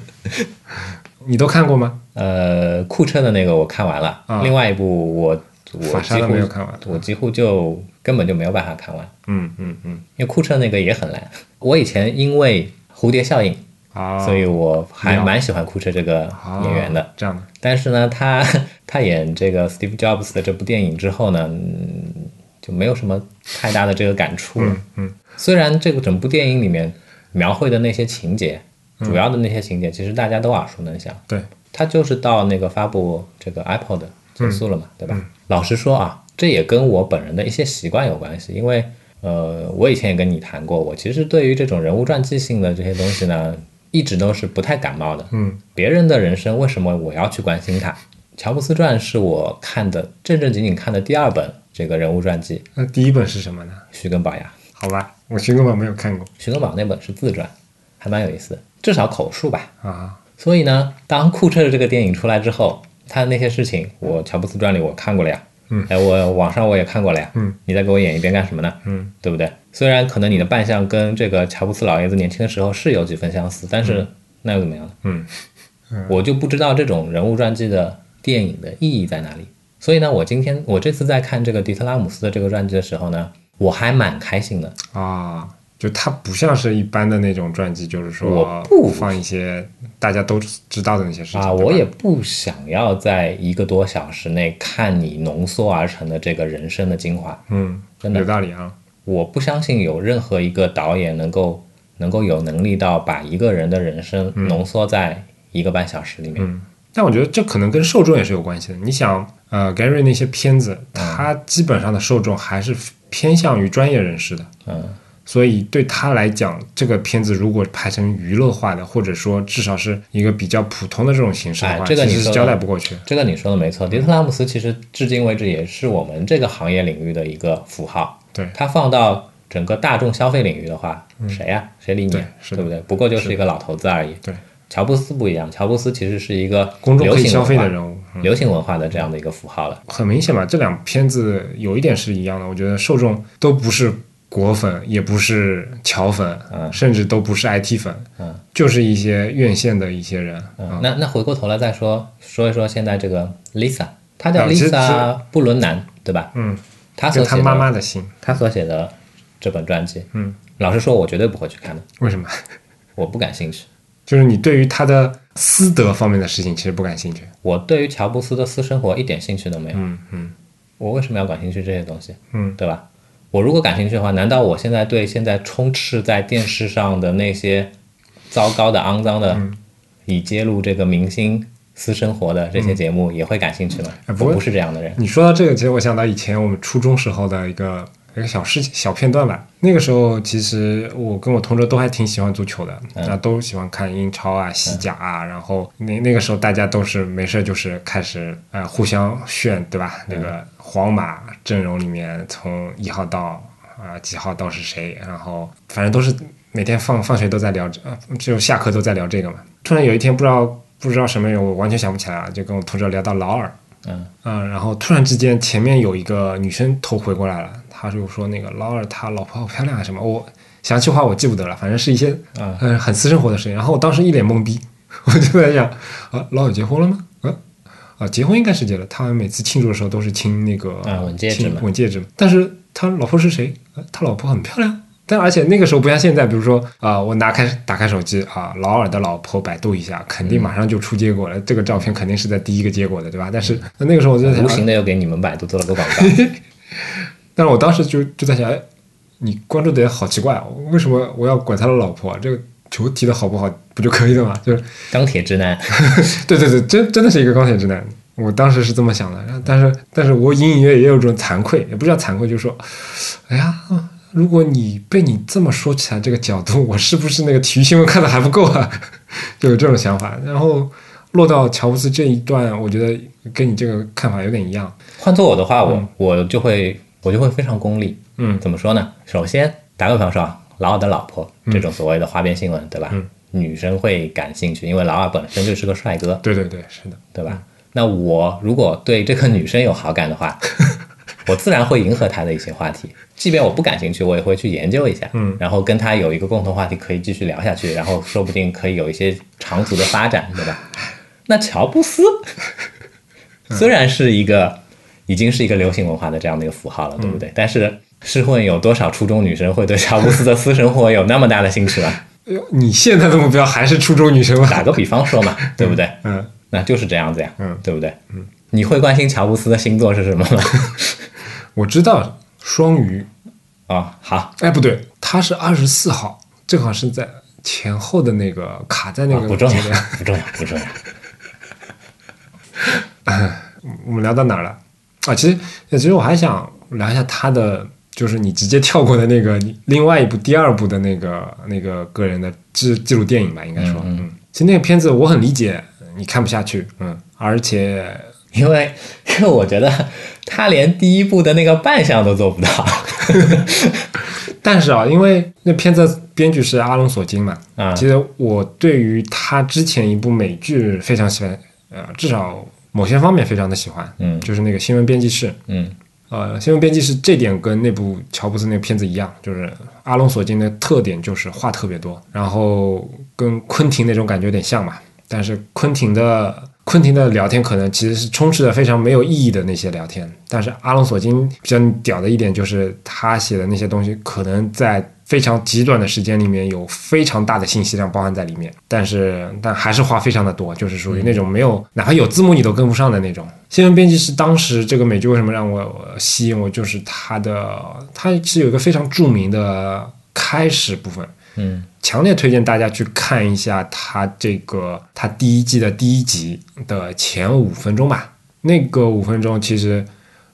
你都看过吗？呃，库车的那个我看完了，啊另外一部我我几乎没有看完。我几乎就根本就没有办法看完，嗯嗯嗯，因为库彻那个也很烂。我以前因为蝴蝶效应，好，所以我还蛮喜欢库彻这个演员的。这样的，但是呢，他他演这个 Steve Jobs 的这部电影之后呢，嗯，就没有什么太大的这个感触了。嗯嗯虽然这个整部电影里面描绘的那些情节，嗯主要的那些情节，其实大家都耳熟能详。对，他就是到那个发布这个 Apple 的结束了嘛，对吧？老实说啊，这也跟我本人的一些习惯有关系，因为呃，我以前也跟你谈过，我其实对于这种人物传记性的这些东西呢，一直都是不太感冒的。嗯，别人的人生为什么我要去关心他？乔布斯传是我看的正正经经看的第二本这个人物传记，那第一本是什么呢？徐根宝呀。好吧，我徐根宝没有看过徐根宝那本是自传，还蛮有意思的，至少口述吧。啊。所以呢，当库彻的这个电影出来之后，他的那些事情，我乔布斯传里我看过了呀。嗯，哎，我网上我也看过了呀。嗯，你再给我演一遍干什么呢？嗯，对不对？虽然可能你的扮相跟这个乔布斯老爷子年轻的时候是有几分相似，但是那又怎么样呢？嗯，我就不知道这种人物传记的电影的意义在哪里。所以呢，我今天我这次在看这个迪特拉姆斯的这个传记的时候呢，我还蛮开心的。啊，就它不像是一般的那种传记，就是说我不放一些大家都知道的那些事情啊，我也不想要在一个多小时内看你浓缩而成的这个人生的精华。嗯，真的有道理啊。我不相信有任何一个导演能够能够有能力到把一个人的人生浓缩在一个半小时里面。嗯，但我觉得这可能跟受众也是有关系的。你想，呃，Gary 那些片子，他基本上的受众还是偏向于专业人士的，嗯，所以对他来讲，这个片子如果拍成娱乐化的，或者说至少是一个比较普通的这种形式的话，哎这个你的其实是交代不过去。这个你说的没错，迪特拉姆斯其实至今为止也是我们这个行业领域的一个符号。对他放到整个大众消费领域的话，谁呀、谁理你对不对？不过就是一个老头子而已。对，乔布斯不一样，乔布斯其实是一个公众可以消费的人物，嗯流行文化的这样的一个符号了。很明显嘛，这两片子有一点是一样的，我觉得受众都不是果粉，也不是乔粉，嗯甚至都不是 IT 粉，嗯就是一些院线的一些人，嗯，那那回过头来再说说一说现在这个 Lisa，她叫 Lisa 布伦南，对吧？嗯，她所跟他妈妈的姓，她所写的这本专辑，嗯，老实说，我绝对不会去看的，为什么？我不感兴趣。就是你对于他的私德方面的事情其实不感兴趣，我对于乔布斯的私生活一点兴趣都没有。嗯嗯我为什么要感兴趣这些东西？嗯，对吧？我如果感兴趣的话，难道我现在对现在充斥在电视上的那些糟糕的、肮脏的，嗯以揭露这个明星私生活的这些节目也会感兴趣吗？哎不我不是这样的人。你说到这个，其实我想到以前我们初中时候的一个一个小事小片段吧。那个时候，其实我跟我同桌都还挺喜欢足球的，啊、都喜欢看英超啊、西甲啊。然后那那个时候大家都是没事就是开始呃互相炫，对吧？那个皇马阵容里面从一号到啊、几号到是谁，然后反正都是每天放放学都在聊这，呃只有下课都在聊这个嘛。突然有一天不知道不知道什么原因，我完全想不起来了，就跟我同桌聊到劳尔。嗯嗯，然后突然之间前面有一个女生头回过来了，她就说那个劳尔他老婆好漂亮啊什么，我详细话我记不得了，反正是一些啊嗯很私生活的事情。然后我当时一脸懵逼，我就在想啊，劳尔结婚了吗？啊啊，结婚应该是结了，他每次庆祝的时候都是亲那个啊吻戒指亲嘛吻戒指嘛。但是他老婆是谁？啊他老婆很漂亮。但而且那个时候不像现在，比如说啊、我拿开打开手机啊，劳尔的老婆百度一下，肯定马上就出结果了。这个照片肯定是在第一个结果的，对吧？但是那个时候我就无形的又给你们百度做了个广告。但是我当时就就在想，哎，你关注的也好奇怪啊，为什么我要管他的老婆啊？这个球踢的好不好不就可以了吗？就是 钢铁直男，对对对，真真的是一个钢铁直男。我当时是这么想的，但是但是我隐隐约约也有种惭愧，也不知道惭愧，就是说，哎呀，如果你被你这么说起来，这个角度，我是不是那个体育新闻看的还不够啊？就 有这种想法。然后落到乔布斯这一段，我觉得跟你这个看法有点一样。换做我的话，我我就会我就会非常功利。嗯怎么说呢？首先，打个比方说啊，劳尔的老婆这种所谓的花边新闻，对吧？嗯女生会感兴趣，因为老二本身就是个帅哥，对对对，是的，对吧？那我如果对这个女生有好感的话，我自然会迎合他的一些话题，即便我不感兴趣，我也会去研究一下，嗯然后跟他有一个共同话题可以继续聊下去，然后说不定可以有一些长足的发展，对吧？那乔布斯虽然是一个已经是一个流行文化的这样的一个符号了，对不对？但是试问有多少初中女生会对乔布斯的私生活有那么大的兴趣吗？哎呦，你现在的目标还是初中女生吗？打个比方说嘛，对不对？嗯，那就是这样子呀，嗯对不对？嗯，你会关心乔布斯的星座是什么吗？我知道双鱼，啊，好，哎，不对，他是二十四号，正好是在前后的那个卡在那个啊不重要。，不重要，不重要。我们聊到哪儿了？啊，其实其实我还想聊一下他的，就是你直接跳过的那个另外一部第二部的那个那个个人的纪纪录电影吧，应该说，嗯，其实那个片子我很理解你看不下去，嗯，而且因为因为我觉得他连第一部的那个扮相都做不到，但是啊，因为那片子编剧是阿隆索金嘛，啊，其实我对于他之前一部美剧非常喜欢，呃，至少。某些方面非常的喜欢，嗯，就是那个新闻编辑室，嗯，呃，新闻编辑室这点跟那部乔布斯那个片子一样，就是阿隆索金的特点就是话特别多，然后跟昆汀那种感觉有点像嘛，但是昆汀的昆汀的聊天可能其实是充斥着非常没有意义的那些聊天，但是阿隆索金比较屌的一点就是他写的那些东西可能在。非常极短的时间里面有非常大的信息量包含在里面，但是但还是话非常的多，就是属于那种没有哪怕有字幕你都跟不上的那种。新闻编辑是当时这个美剧为什么让我吸引我，就是他的他是有一个非常著名的开始部分，嗯，强烈推荐大家去看一下他这个他第一季的第一集的前五分钟吧，那个五分钟其实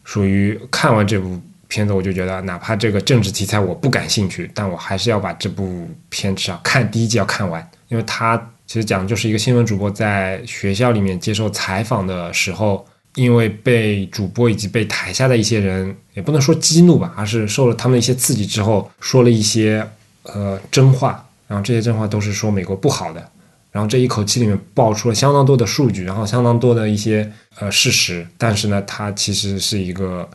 属于看完这部。片子我就觉得，哪怕这个政治题材我不感兴趣，但我还是要把这部片子啊看第一季要看完，因为他其实讲的就是一个新闻主播在学校里面接受采访的时候，因为被主播以及被台下的一些人也不能说激怒吧，而是受了他们一些刺激之后，说了一些呃真话，然后这些真话都是说美国不好的，然后这一口气里面爆出了相当多的数据，然后相当多的一些呃事实，但是呢，它其实是一个。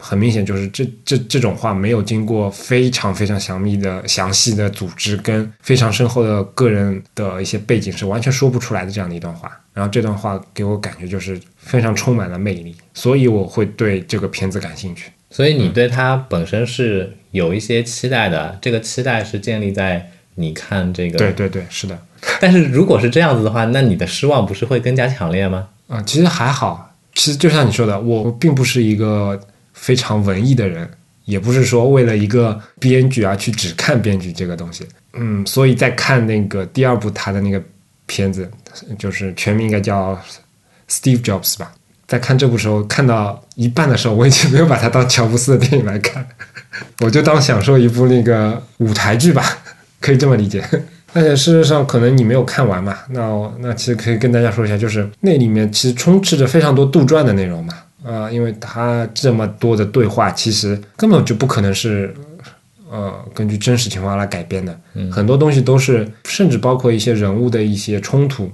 很明显，就是这这这种话没有经过非常非常详密的详细的组织跟非常深厚的个人的一些背景是完全说不出来的这样的一段话。然后这段话给我感觉就是非常充满了魅力，所以我会对这个片子感兴趣。所以你对它本身是有一些期待的，这个期待是建立在你看这个。对对对，是的。但是如果是这样子的话，那你的失望不是会更加强烈吗？啊，其实还好。其实就像你说的，我并不是一个。非常文艺的人，也不是说为了一个编剧而去只看编剧这个东西，嗯，所以在看那个第二部他的那个片子，就是全名应该叫 Steve Jobs 吧，在看这部时候，看到一半的时候，我已经没有把它当乔布斯的电影来看，我就当享受一部那个舞台剧吧，可以这么理解。而且事实上，可能你没有看完嘛，那那其实可以跟大家说一下，就是那里面其实充斥着非常多杜撰的内容嘛。啊，因为他这么多的对话，其实根本就不可能是，呃，根据真实情况来改编的。很多东西都是，甚至包括一些人物的一些冲突，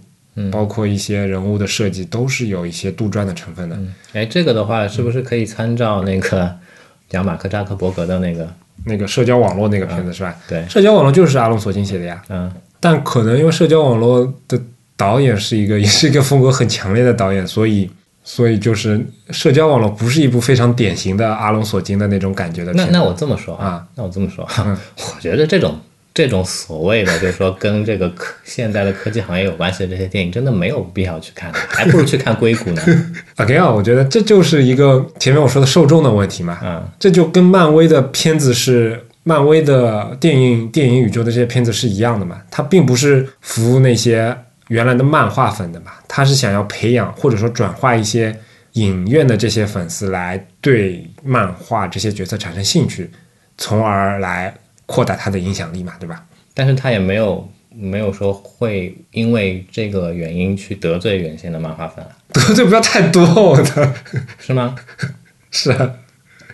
包括一些人物的设计，都是有一些杜撰的成分的。哎，这个的话，是不是可以参照那个 讲马克扎克伯格的那个那个社交网络那个片子是吧？对，社交网络就是阿隆索金写的呀。嗯，但可能因为社交网络的导演是一个，也是一个风格很强烈的导演，所以。所以就是社交网络不是一部非常典型的阿隆索金的那种感觉的。那那我这么说啊，那我这么说，我觉得这种这种所谓的就是说跟这个科现在的科技行业有关系的这些电影，真的没有必要去看，还不如去看硅谷呢。OK 啊，我觉得这就是一个前面我说的受众的问题嘛。嗯，这就跟漫威的片子是漫威的电影电影宇宙的这些片子是一样的嘛，它并不是服务那些。原来的漫画粉的嘛，他是想要培养或者说转化一些影院的这些粉丝来对漫画这些角色产生兴趣，从而来扩大他的影响力嘛，对吧？但是他也没有没有说会因为这个原因去得罪原先的漫画粉，得罪不要太多，我的是吗？是啊，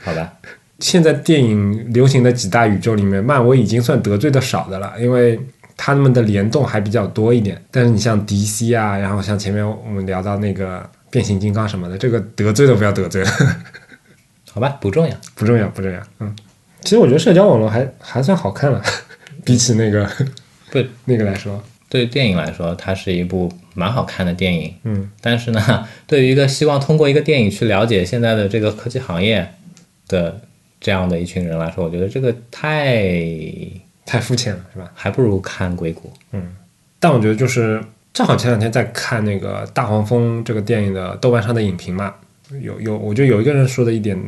好吧。现在电影流行的几大宇宙里面，漫威已经算得罪的少的了，因为。他们的联动还比较多一点，但是你像 DC 啊，然后像前面我们聊到那个变形金刚什么的，这个得罪都不要得罪了，好吧，不重要，不重要，不重要。嗯，其实我觉得社交网络还还算好看了，比起那个不 那个来说，对电影来说，它是一部蛮好看的电影。嗯，但是呢，对于一个希望通过一个电影去了解现在的这个科技行业的这样的一群人来说，我觉得这个太。太肤浅了，是吧？还不如看硅谷。嗯，但我觉得就是正好前两天在看那个《大黄蜂》这个电影的豆瓣上的影评嘛，有有，我觉得有一个人说的一点，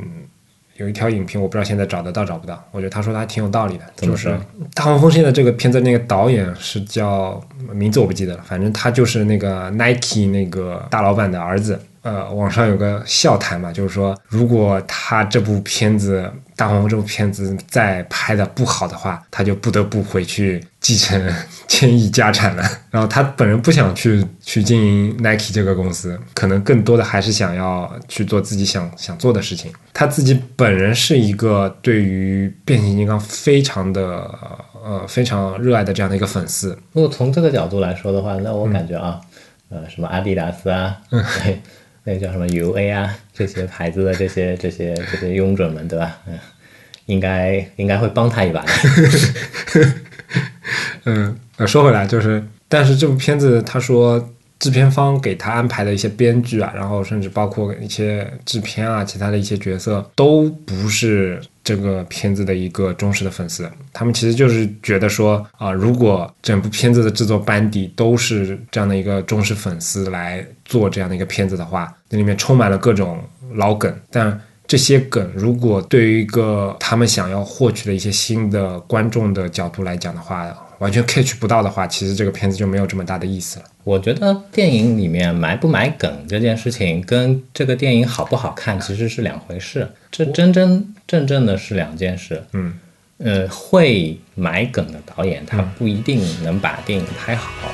有一条影评，我不知道现在找得到找不到。我觉得他说的还挺有道理的，就是《大黄蜂》现在这个片子那个导演是叫名字我不记得了，反正他就是那个 Nike 那个大老板的儿子。呃，网上有个笑谈嘛，就是说，如果他这部片子《大黄蜂》这部片子再拍的不好的话，他就不得不回去继承千亿家产了。然后他本人不想去去经营 Nike 这个公司，可能更多的还是想要去做自己想想做的事情。他自己本人是一个对于变形金刚非常的呃非常热爱的这样的一个粉丝。如果从这个角度来说的话，那我感觉啊，呃，什么阿迪达斯啊，对。那个叫什么 UA 啊，这些牌子的这些这些这些拥趸们，对吧？嗯，应该应该会帮他一把。嗯，那，说回来就是，但是这部片子他说。制片方给他安排的一些编剧啊，然后甚至包括一些制片啊，其他的一些角色都不是这个片子的一个忠实的粉丝。他们其实就是觉得说啊，如果整部片子的制作班底都是这样的一个忠实粉丝来做这样的一个片子的话，那里面充满了各种老梗。但这些梗如果对于一个他们想要获取的一些新的观众的角度来讲的话，完全 catch 不到的话，其实这个片子就没有这么大的意思了。我觉得电影里面埋不埋梗这件事情，跟这个电影好不好看其实是两回事，这真真正正的是两件事。嗯，呃，会埋梗的导演，他不一定能把电影拍好。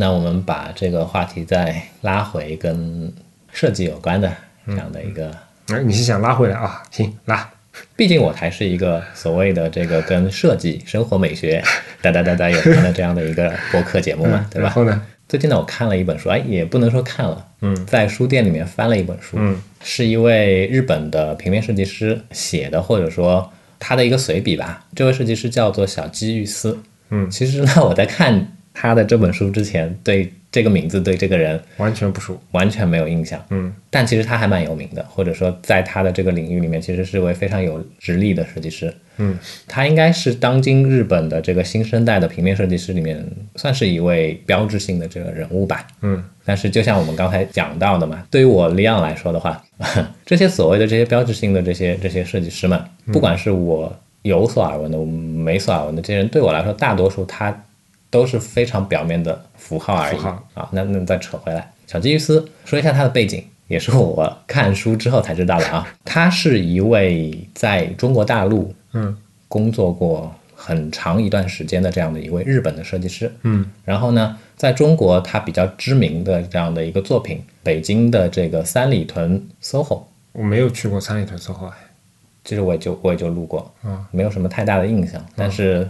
那我们把这个话题再拉回跟设计有关的这样的一个，哎，你是想拉回来啊？行，拉。毕竟我还是一个所谓的这个跟设计、生活美学 哒哒哒哒有关的这样的一个播客节目嘛，对吧？然后呢？最近呢，我看了一本书，哎，也不能说看了，嗯，在书店里面翻了一本书，嗯，是一位日本的平面设计师写的，或者说他的一个随笔吧。这位设计师叫做小鸡玉司，嗯，其实呢，我在看。他的这本书之前对这个名字对这个人完全不熟，完全没有印象。嗯，但其实他还蛮有名的，或者说在他的这个领域里面，其实是位非常有实力的设计师。嗯，他应该是当今日本的这个新生代的平面设计师里面算是一位标志性的这个人物吧。嗯，但是就像我们刚才讲到的嘛，对于我利昂来说的话，这些所谓的这些标志性的这些这些设计师们，不管是我有所耳闻的，我没所耳闻的这些人，对我来说，大多数他。都是非常表面的符号而已啊。那那再扯回来，小基于斯说一下他的背景，也是我看书之后才知道的啊。他是一位在中国大陆嗯工作过很长一段时间的这样的一位日本的设计师嗯。然后呢，在中国他比较知名的这样的一个作品，北京的这个三里屯 SOHO，我没有去过三里屯 SOHO，其实我也就我也就路过，嗯，没有什么太大的印象，但是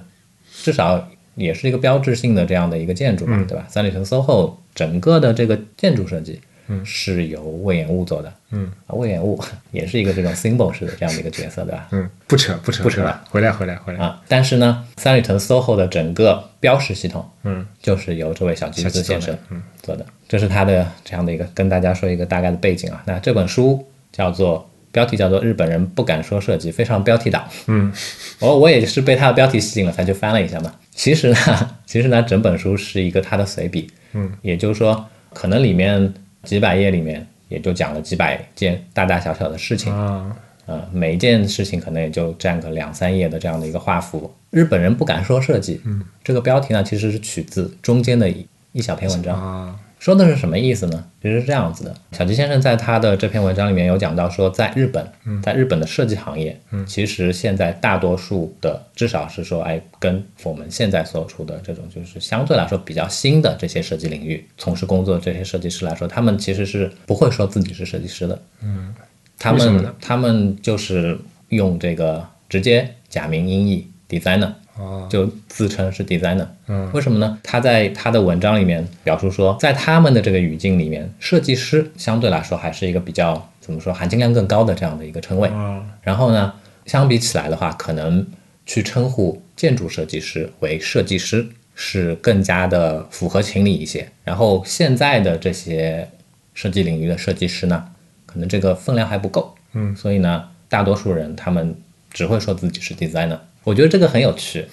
至少。也是一个标志性的这样的一个建筑嘛，对吧？三里屯 SOHO 整个的这个建筑设计，嗯，是由魏延物做的，嗯，魏延物 也是一个这种 symbol 式的这样的一个角色，对吧？嗯，不扯不扯不扯了，回来回来回来啊！但是呢，三里屯 SOHO 的整个标识系统，嗯，就是由这位小吉子先生嗯做的，这是他的这样的一个跟大家说一个大概的背景啊。那这本书叫做。标题叫做“日本人不敢说设计”，非常标题党。嗯，我我也是被他的标题吸引了，才去翻了一下嘛。其实呢，其实呢，整本书是一个他的随笔。嗯，也就是说，可能里面几百页里面也就讲了几百件大大小小的事情啊。呃，每一件事情可能也就占个两三页的这样的一个画幅。日本人不敢说设计。嗯，这个标题呢，其实是取自中间的一一小篇文章啊。说的是什么意思呢？其实是这样子的，小吉先生在他的这篇文章里面有讲到说，在日本，在日本的设计行业，其实现在大多数的，至少是说，哎，跟我们现在所处的这种，就是相对来说比较新的这些设计领域从事工作的这些设计师来说，他们其实是不会说自己是设计师的，嗯，他们他们就是用这个直接假名音译 designer。就自称是 designer，嗯，为什么呢？他在他的文章里面表述说，在他们的这个语境里面，设计师相对来说还是一个比较怎么说含金量更高的这样的一个称谓。嗯然后呢，相比起来的话，可能去称呼建筑设计师为设计师是更加的符合情理一些。然后现在的这些设计领域的设计师呢，可能这个分量还不够，嗯，所以呢，大多数人他们。只会说自己是 designer。我觉得这个很有趣，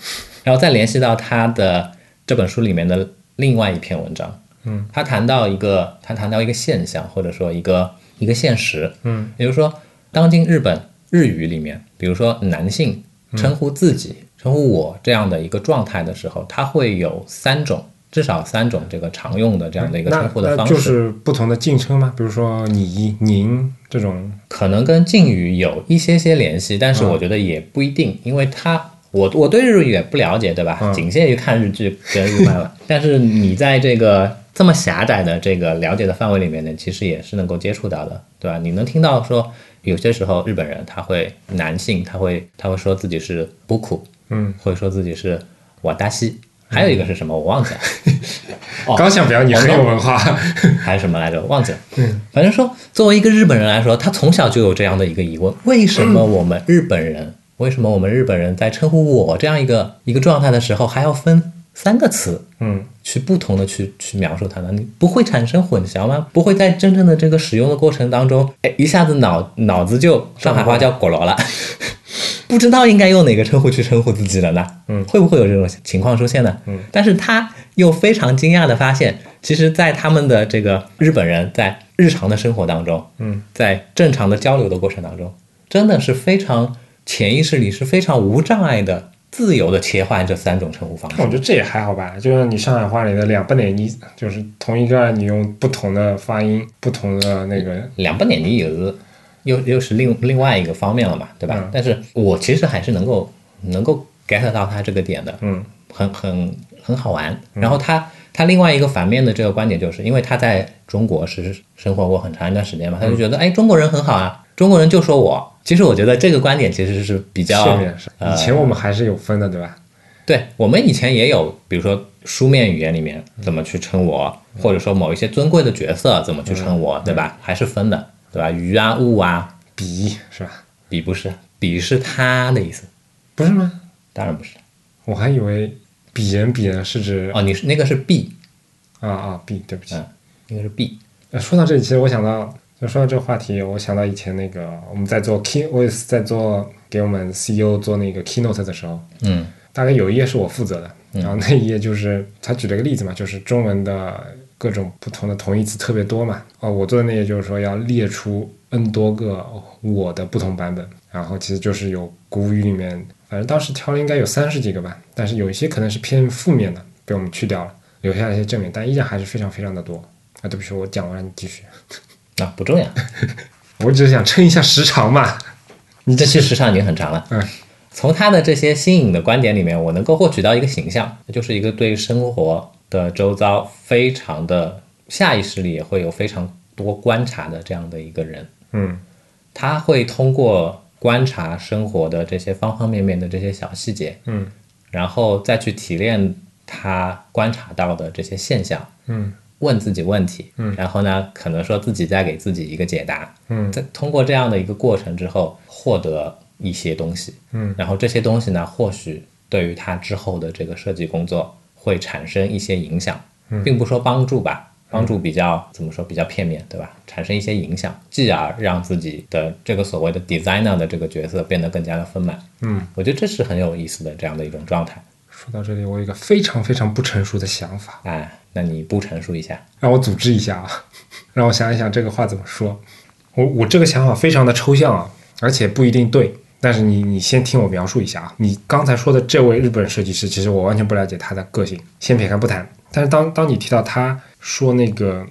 然后再联系到他的这本书里面的另外一篇文章，嗯，他谈到一个他谈到一个现象，或者说一个一个现实，嗯，比如说当今日本日语里面，比如说男性称呼自己、称呼我这样的一个状态的时候，他会有三种。至少三种这个常用的这样的一个称呼的方式，就是不同的敬称吗？比如说你、您这种，可能跟敬语有一些些联系，但是我觉得也不一定，因为它我我对日语也不了解，对吧？仅限于看日剧跟日漫了。但是你在这个这么狭窄的这个了解的范围里面呢，其实也是能够接触到的，对吧？你能听到说有些时候日本人他会男性他会他会说自己是不苦，嗯，会说自己是瓦达西。还有一个是什么？我忘记了。刚想表扬你很有文化，还是什么来着？忘记了。嗯，反正说，作为一个日本人来说，他从小就有这样的一个疑问：为什么我们日本人，为什么我们日本人在称呼我这样一个一个状态的时候，还要分三个词？嗯，去不同的去去描述它呢？你不会产生混淆吗？不会在真正的这个使用的过程当中，哎，一下子脑脑子就上海话叫“果罗”了。不知道应该用哪个称呼去称呼自己了呢？嗯，会不会有这种情况出现呢？嗯，但是他又非常惊讶的发现，其实，在他们的这个日本人在日常的生活当中，嗯，在正常的交流的过程当中，真的是非常潜意识里是非常无障碍的、自由的切换这三种称呼方式。我觉得这也还好吧，就像你上海话里的两不点你就是同一个，你用不同的发音、不同的那个两不点你有。又又是另另外一个方面了嘛，对吧？但是我其实还是能够能够 get 到他这个点的，嗯，很很很好玩。然后他他另外一个反面的这个观点就是，因为他在中国是生活过很长一段时间嘛，他就觉得哎，中国人很好啊，中国人就说我。其实我觉得这个观点其实是比较，以前我们还是有分的，对吧？对我们以前也有，比如说书面语言里面怎么去称我，或者说某一些尊贵的角色怎么去称我，对吧？还是分的。对吧？鱼啊，物啊，比是吧？比不是，比是他的意思，不是吗？当然不是，我还以为比人比呢是指哦，你是那个是 B 啊啊 B，对不起，那个是 B。说到这里，其实我想到，就说到这个话题，我想到以前那个我们在做 key，我也是在做给我们 CEO 做那个 keynote 的时候，嗯，大概有一页是我负责的，然后那一页就是他举了个例子嘛，就是中文的。各种不同的同义词特别多嘛？哦，我做的那页就是说要列出 n 多个我的不同版本，然后其实就是有古语里面，反正当时挑了应该有三十几个吧，但是有一些可能是偏负面的，被我们去掉了，留下了一些正面，但依然还是非常非常的多。啊，对不起，我讲完了，你继续。啊，不重要，我只是想撑一下时长嘛。你这期时长已经很长了。嗯，从他的这些新颖的观点里面，我能够获取到一个形象，就是一个对生活。的周遭非常的下意识里也会有非常多观察的这样的一个人，嗯，他会通过观察生活的这些方方面面的这些小细节，嗯，然后再去提炼他观察到的这些现象，嗯，问自己问题，嗯，然后呢，可能说自己再给自己一个解答，嗯，在通过这样的一个过程之后获得一些东西，嗯，然后这些东西呢，或许对于他之后的这个设计工作。会产生一些影响，并不说帮助吧，帮助比较怎么说比较片面，对吧？产生一些影响，继而让自己的这个所谓的 designer 的这个角色变得更加的丰满。嗯，我觉得这是很有意思的这样的一种状态。说到这里，我有一个非常非常不成熟的想法。哎，那你不陈述一下，让我组织一下啊，让我想一想这个话怎么说。我我这个想法非常的抽象啊，而且不一定对。但是你你先听我描述一下啊，你刚才说的这位日本设计师，其实我完全不了解他的个性，先撇开不谈。但是当当你提到他说那个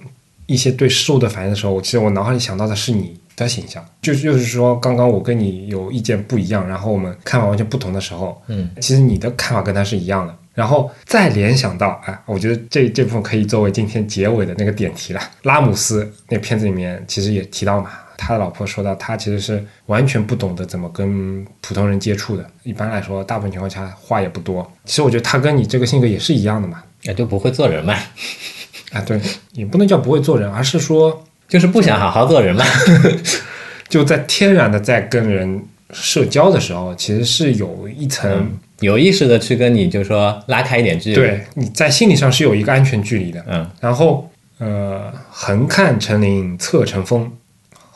一些对事物的反应的时候，我其实我脑海里想到的是你的形象，就就是说刚刚我跟你有意见不一样，然后我们看法完全不同的时候，嗯，其实你的看法跟他是一样的，然后再联想到，哎，我觉得这这部分可以作为今天结尾的那个点题了。拉姆斯那片子里面其实也提到嘛。他的老婆说到，他其实是完全不懂得怎么跟普通人接触的。一般来说，大部分情况下话也不多。其实我觉得他跟你这个性格也是一样的嘛，也就不会做人嘛。啊，对，也不能叫不会做人，而是说就是不想好好做人嘛。就在天然的在跟人社交的时候，其实是有一层有意识的去跟你，就是说拉开一点距离。对，你在心理上是有一个安全距离的。嗯，然后呃，横看成岭侧成峰。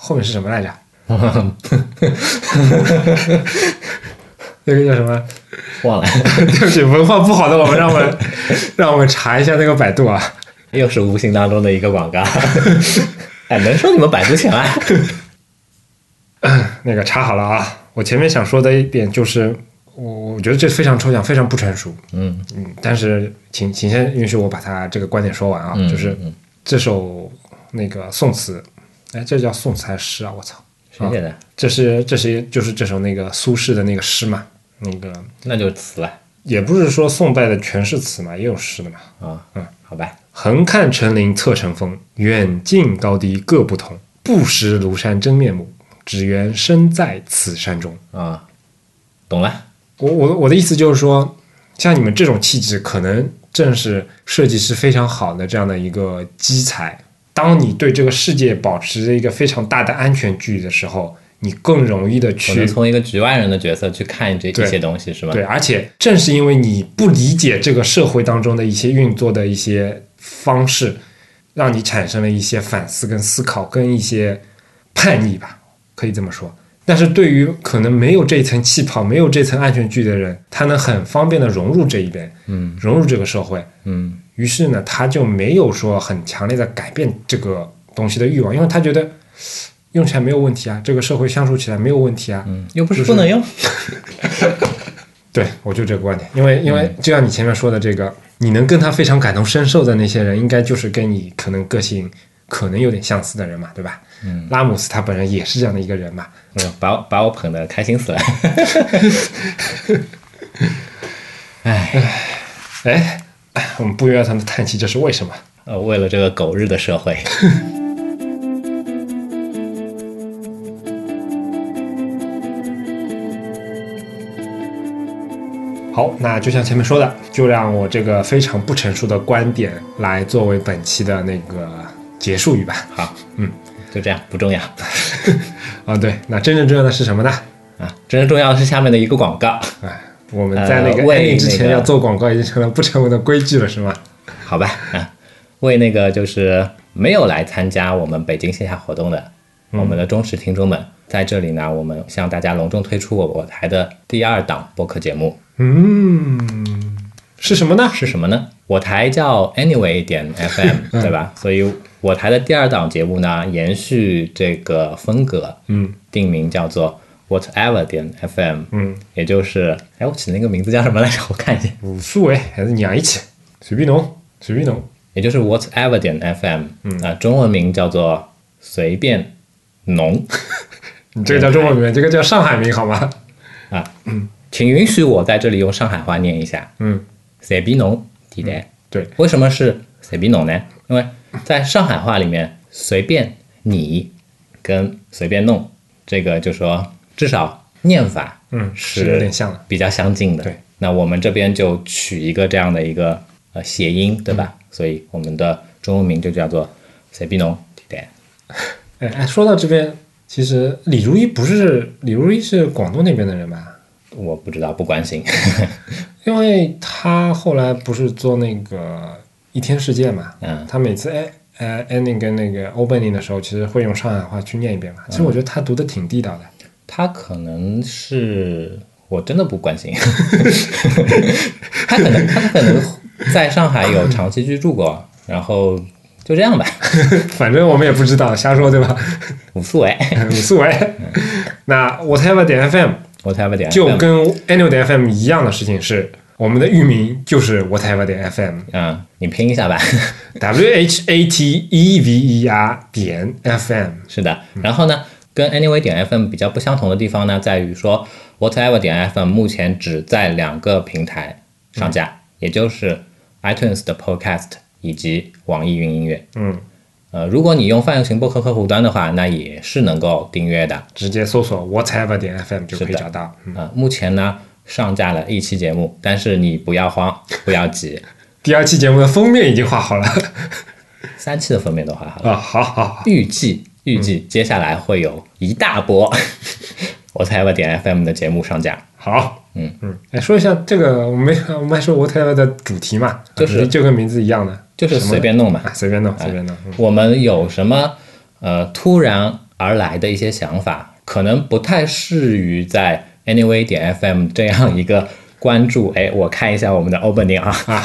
后面是什么来着？那个叫什么？忘了，对不起，文化不好的我们，让我们 让我们查一下那个百度啊。又是无形当中的一个广告。哎，能说你们百度钱啊？那个查好了啊。我前面想说的一点就是，我我觉得这非常抽象，非常不成熟。嗯嗯，但是请请先允许我把它这个观点说完啊，嗯就是嗯这首那个宋词，哎，这叫宋词还是诗啊？我操，谁写的？这是这是就是这首那个苏轼的那个诗嘛，那个那就词了也不是说宋代的全是词嘛，也有诗的嘛。啊。嗯，好吧。横看成岭侧成峰，远近高低各不同。不识庐山真面目，只缘身在此山中。啊，懂了。我我我的意思就是说，像你们这种气质，可能正是设计师非常好的这样的一个基材。当你对这个世界保持着一个非常大的安全距离的时候，你更容易的去从一个局外人的角色去看这对这些东西，是吧？对，而且正是因为你不理解这个社会当中的一些运作的一些方式，让你产生了一些反思跟思考，跟一些叛逆吧，可以这么说。但是对于可能没有这一层气泡、没有这层安全距离的人，他能很方便的融入这一边，嗯融入这个社会。嗯于是呢，他就没有说很强烈的改变这个东西的欲望，因为他觉得用起来没有问题啊，这个社会相处起来没有问题啊。嗯，又不是不能用。对，我就这个观点，因为因为就像你前面说的这个，你能跟他非常感同身受的那些人，应该就是跟你可能个性可能有点相似的人嘛，对吧？嗯，拉姆斯他本人也是这样的一个人嘛。嗯，把我把我捧得开心死了。哎，哎，我们不约而同的叹气，这是为什么？呃，为了这个狗日的社会，好，那就像前面说的，就让我这个非常不成熟的观点来作为本期的那个结束语吧。好，嗯，就这样，不重要 啊，对，那真正重要的是什么呢？啊。真正重要的是下面的一个广告，哎，我们在那个呃为 ending 之前那个要做广告，已经成了不成文的规矩了，是吗？好吧？啊，为那个就是没有来参加我们北京线下活动的我们的忠实听众们，在这里呢，我们向大家隆重推出我我台的第二档播客节目嗯，是什么呢？是什么呢？我台叫 Anyway 点 FM，对吧？所以我台的第二档节目呢，延续这个风格，嗯定名叫做 Whatever 点 FM，嗯，也就是，哎，我起的那个名字叫什么来着？我看一下，武素哎，还是娘一起，随便弄，随便弄。也就是 Whatever 点 FM，嗯啊、中文名叫做随便农 你这个叫中文名，这个叫上海名好吗？啊，嗯请允许我在这里用上海话念一下，嗯，随便农地带。对，为什么是随便弄呢？因为在上海话里面，随便你跟随便弄这个就说至少念法嗯，是有点像的。比较相近的。对，那我们这边就取一个这样的一个呃谐音，对吧？所以我们的中文名就叫做随便弄地带。哎哎，说到这边，其实李如一不是李如一是广东那边的人吧？我不知道，不关心。因为他后来不是做那个一天世界嘛，嗯他每次哎呃 ending 跟那个 opening 的时候，其实会用上海话去念一遍嘛。其实我觉得他读的挺地道的。他可能是我真的不关心，他可能他可能在上海有长期居住过，然后就这样吧，反正我们也不知道，瞎说对吧？无所谓。无所谓。那 whatever 点 FM，whatever 点就跟 annual 点 FM 一样的事情是，我们的域名就是 whatever 点 FM。嗯，你拼一下吧。W H A T E V E R 点 FM。是的，然后呢，跟 Anyway 点 FM 比较不相同的地方呢，在于说 Whatever 点 FM 目前只在两个平台上架，也就是 iTunes 的 Podcast 以及网易云音乐。嗯，呃，如果你用泛用型播客客户端的话，那也是能够订阅的。直接搜索 whatever 点 FM 就可以找到。嗯，呃，目前呢上架了一期节目，但是你不要慌，不要急，第二期节目的封面已经画好了。三期的封面都画好了。啊，好好好。预计预计接下来会有一大波 Whatever 点 FM 的节目上架。好，嗯嗯，哎，说一下这个，我们没 我们还说 whatever 的主题嘛，就是就跟名字一样的，就是随便弄嘛啊，随便弄，随便弄。嗯我们有什么呃突然而来的一些想法，可能不太适于在 Anyway 点 FM 这样一个关注。哎，我看一下我们的 opening 啊啊，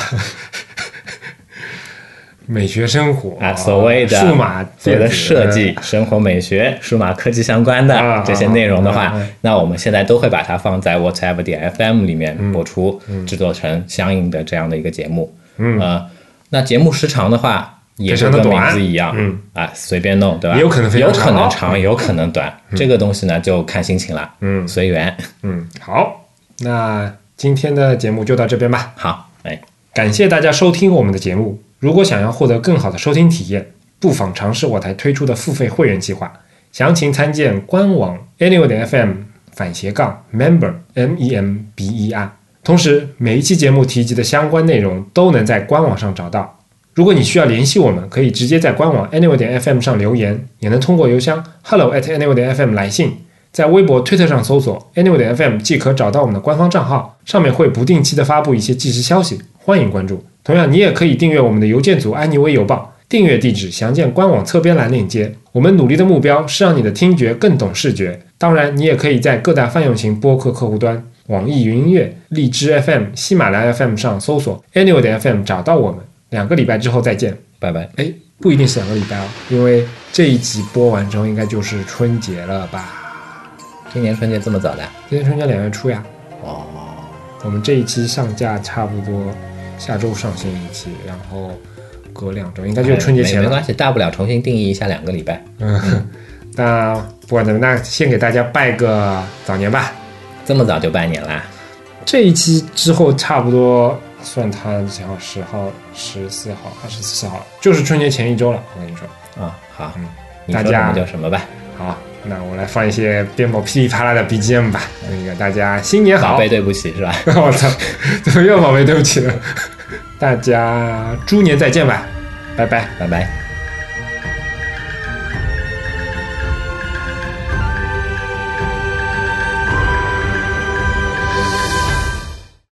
美学生活啊，所谓的数码所谓的设计、生活美学、数码科技相关的这些内容的话，那我们现在都会把它放在 Whatever 点 FM 里面播出，制作成相应的这样的一个节目。嗯，呃，那节目时长的话。也是跟名字一样，嗯啊，随便弄，对吧？有可能有可能长，有可能短，这个东西呢就看心情了，嗯，随缘，嗯，好，那今天的节目就到这边吧。好，哎，感谢大家收听我们的节目。如果想要获得更好的收听体验，不妨尝试我台推出的付费会员计划，详情参见官网 anyway 点 fm 反斜杠 member m e m b e r。同时，每一期节目提及的相关内容都能在官网上找到。如果你需要联系我们，可以直接在官网 anyway 点 fm 上留言，也能通过邮箱 hello at anyway 点 fm 来信。在微博、推特上搜索 anyway 点 fm 即可找到我们的官方账号，上面会不定期的发布一些即时消息，欢迎关注。同样，你也可以订阅我们的邮件组安妮微邮报，订阅地址详见官网侧边栏链接。我们努力的目标是让你的听觉更懂视觉。当然，你也可以在各大泛用型播客客户端、网易云音乐、荔枝 FM、喜马拉雅 FM 上搜索 anyway 的 fm 找到我们。两个礼拜之后再见，拜拜。哎，不一定是两个礼拜哦，因为这一集播完之后应该就是春节了吧？今年春节这么早的？今年春节两月初呀。哦，我们这一期上架差不多下周上新一期，然后隔两周应该就是春节前了。没关系，大不了重新定义一下两个礼拜。嗯，那不管怎么，那先给大家拜个早年吧。这么早就拜年啦？这一期之后差不多。算他几号？十号、十四号、二十四号，就是春节前一周了。我跟你说啊，好，嗯，大家叫什么吧？好，那我来放一些鞭炮噼里啪啦的 BGM 吧。那个大家新年好，宝贝对不起是吧？我操，怎么又宝贝对不起了？大家猪年再见吧，拜拜，拜拜。